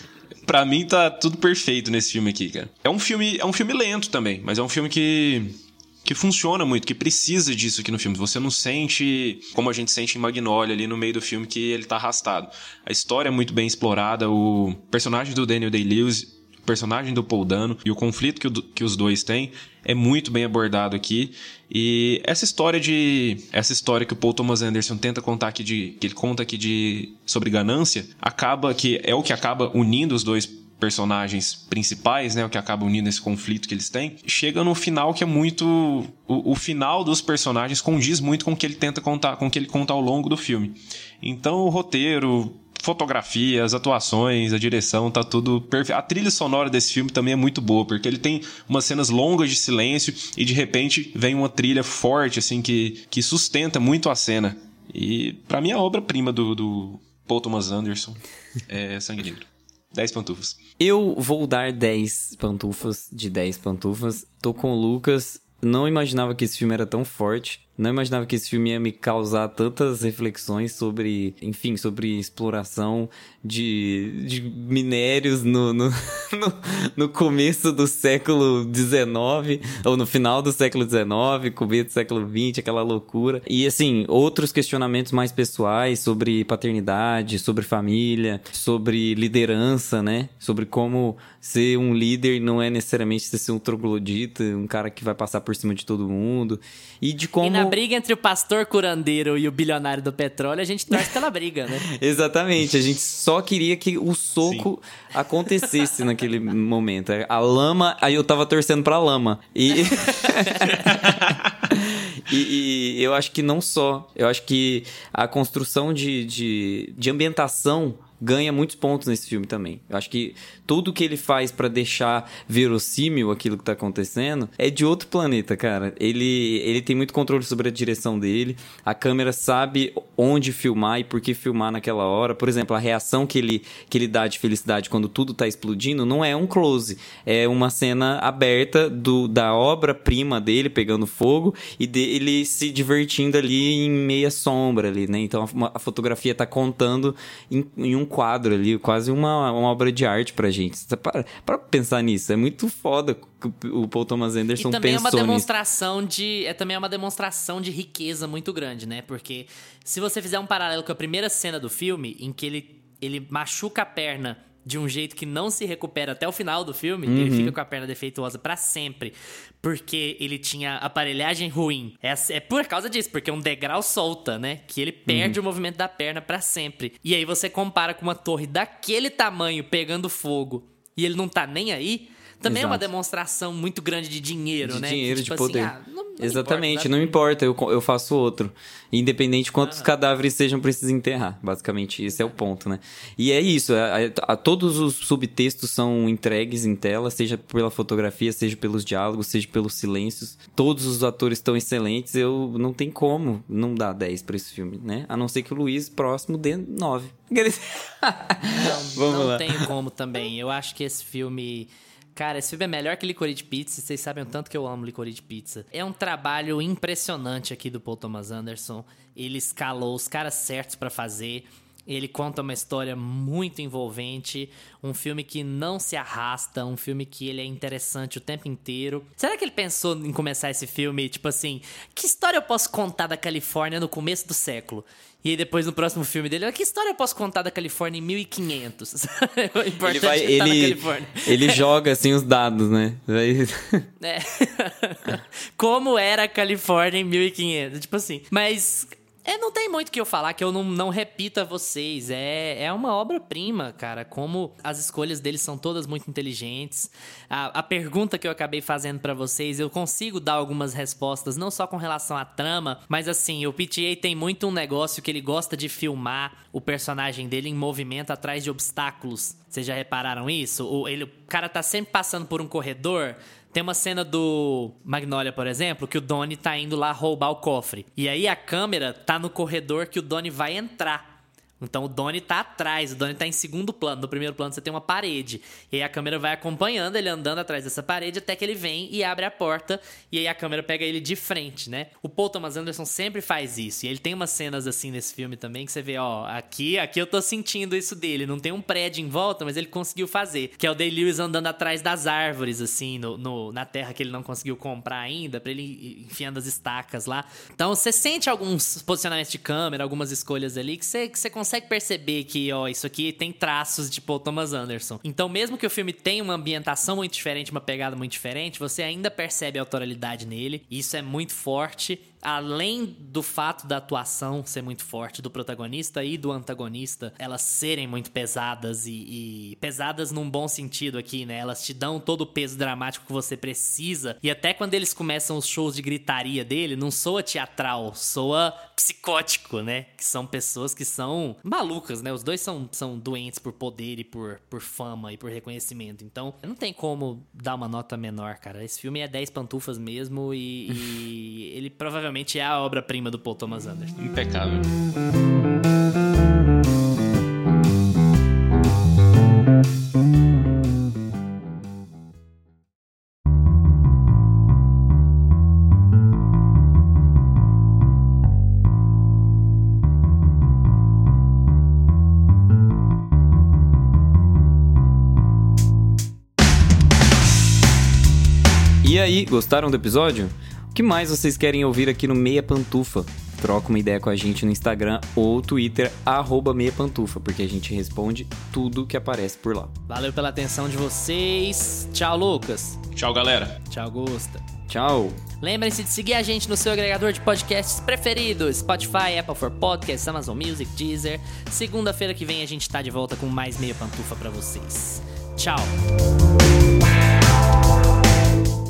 pra mim tá tudo perfeito nesse filme aqui, cara. É um filme, é um filme lento também, mas é um filme que que funciona muito, que precisa disso aqui no filme. Você não sente como a gente sente em Magnolia ali no meio do filme que ele tá arrastado. A história é muito bem explorada, o personagem do Daniel Day-Lewis, o personagem do Paul Dano e o conflito que, o, que os dois têm é muito bem abordado aqui. E essa história de essa história que o Paul Thomas Anderson tenta contar aqui de que ele conta aqui de sobre ganância, acaba que é o que acaba unindo os dois personagens principais, né, o que acaba unindo esse conflito que eles têm, chega no final que é muito o, o, final dos personagens condiz muito com o que ele tenta contar, com o que ele conta ao longo do filme. Então o roteiro, fotografia, as atuações, a direção, tá tudo perfeito. A trilha sonora desse filme também é muito boa, porque ele tem umas cenas longas de silêncio e de repente vem uma trilha forte assim que que sustenta muito a cena. E para mim a obra-prima do, do Paul Thomas Anderson é Sangue Negro. 10 pantufas. Eu vou dar 10 pantufas de 10 pantufas. Tô com o Lucas. Não imaginava que esse filme era tão forte, Não imaginava que esse filme ia me causar tantas reflexões sobre, enfim, sobre exploração de, de minérios no, no, no, no começo do século XIX, ou no final do século XIX, começo do século XX, aquela loucura. E, assim, outros questionamentos mais pessoais sobre paternidade, sobre família, sobre liderança, né? Sobre como ser um líder não é necessariamente ser um troglodita, um cara que vai passar por cima de todo mundo. E de como. E na briga entre o pastor curandeiro e o bilionário do petróleo, a gente torce pela briga, né? Exatamente. A gente só queria que o soco Sim. acontecesse naquele momento. A lama. Aí eu tava torcendo pra lama. E. E, e, eu acho que não só. Eu acho que a construção de, de, de ambientação ganha muitos pontos nesse filme também. Eu acho que tudo que ele faz para deixar verossímil aquilo que tá acontecendo é de outro planeta, cara. Ele, ele tem muito controle sobre a direção dele. A câmera sabe onde filmar e por que filmar naquela hora. Por exemplo, a reação que ele, que ele dá de felicidade quando tudo tá explodindo não é um close. É uma cena aberta do, da obra-prima dele pegando fogo e dele se divertindo ali em meia sombra ali, né? Então a, a fotografia tá contando em, em um quadro ali, quase uma, uma obra de arte pra gente. Para, para pensar nisso, é muito foda que o Paul Thomas Anderson e também pensou é uma demonstração nisso. de é também é uma demonstração de riqueza muito grande, né? Porque se você fizer um paralelo com a primeira cena do filme, em que ele ele machuca a perna de um jeito que não se recupera até o final do filme, uhum. ele fica com a perna defeituosa para sempre, porque ele tinha aparelhagem ruim. É, é, por causa disso, porque um degrau solta, né? Que ele perde uhum. o movimento da perna para sempre. E aí você compara com uma torre daquele tamanho pegando fogo e ele não tá nem aí. Também Exato. é uma demonstração muito grande de dinheiro, de né? Dinheiro, que, tipo de poder. Assim, ah, não Exatamente, não importa, eu, eu faço outro. Independente de quantos ah. cadáveres sejam precisos enterrar. Basicamente, esse é o ponto, né? E é isso, a, a, a, todos os subtextos são entregues em tela, seja pela fotografia, seja pelos diálogos, seja pelos silêncios. Todos os atores estão excelentes, eu não tem como não dar 10 para esse filme, né? A não ser que o Luiz próximo dê 9. Não, Vamos não lá. tem como também. Eu acho que esse filme Cara, esse filme é melhor que Licorice Pizza. Vocês sabem o tanto que eu amo Licorice Pizza. É um trabalho impressionante aqui do Paul Thomas Anderson. Ele escalou os caras certos para fazer. Ele conta uma história muito envolvente, um filme que não se arrasta, um filme que ele é interessante o tempo inteiro. Será que ele pensou em começar esse filme, tipo assim, que história eu posso contar da Califórnia no começo do século? E aí depois no próximo filme dele, que história eu posso contar da Califórnia em 1500? o importante ele vai, é ele, tá na Califórnia. Ele joga assim os dados, né? É. Como era a Califórnia em 1500? Tipo assim. Mas é, não tem muito que eu falar que eu não, não repita a vocês. É, é uma obra-prima, cara. Como as escolhas deles são todas muito inteligentes. A, a pergunta que eu acabei fazendo para vocês, eu consigo dar algumas respostas, não só com relação à trama, mas assim, o PTA tem muito um negócio que ele gosta de filmar o personagem dele em movimento atrás de obstáculos. Vocês já repararam isso? O, ele, o cara tá sempre passando por um corredor tem uma cena do Magnolia, por exemplo, que o Donnie tá indo lá roubar o cofre. E aí a câmera tá no corredor que o Donnie vai entrar. Então o Donnie tá atrás, o Donnie tá em segundo plano. No primeiro plano você tem uma parede. E aí a câmera vai acompanhando ele andando atrás dessa parede até que ele vem e abre a porta. E aí a câmera pega ele de frente, né? O Paul Thomas Anderson sempre faz isso. E ele tem umas cenas assim nesse filme também que você vê, ó, aqui, aqui eu tô sentindo isso dele. Não tem um prédio em volta, mas ele conseguiu fazer. Que é o Day Lewis andando atrás das árvores, assim, no, no na terra que ele não conseguiu comprar ainda, pra ele enfiando as estacas lá. Então você sente alguns posicionamentos de câmera, algumas escolhas ali que você, que você consegue consegue perceber que, ó, isso aqui tem traços de Paul Thomas Anderson. Então, mesmo que o filme tenha uma ambientação muito diferente, uma pegada muito diferente, você ainda percebe a autoralidade nele. Isso é muito forte além do fato da atuação ser muito forte do protagonista e do antagonista, elas serem muito pesadas e, e, pesadas num bom sentido aqui, né? Elas te dão todo o peso dramático que você precisa. E até quando eles começam os shows de gritaria dele, não soa teatral, soa psicótico, né? Que são pessoas que são malucas, né? Os dois são, são doentes por poder e por, por fama e por reconhecimento. Então, não tem como dar uma nota menor, cara. Esse filme é 10 pantufas mesmo e, e ele provavelmente provavelmente é a obra-prima do Paul Thomas Anderson. Impecável. E aí, gostaram do episódio? O que mais vocês querem ouvir aqui no Meia Pantufa? Troca uma ideia com a gente no Instagram ou Twitter, arroba Meia Pantufa, porque a gente responde tudo que aparece por lá. Valeu pela atenção de vocês. Tchau, Lucas. Tchau, galera. Tchau, Gusta. Tchau! Lembrem-se de seguir a gente no seu agregador de podcasts preferido: Spotify, Apple for Podcasts, Amazon Music, Deezer. Segunda-feira que vem a gente tá de volta com mais meia pantufa pra vocês. Tchau!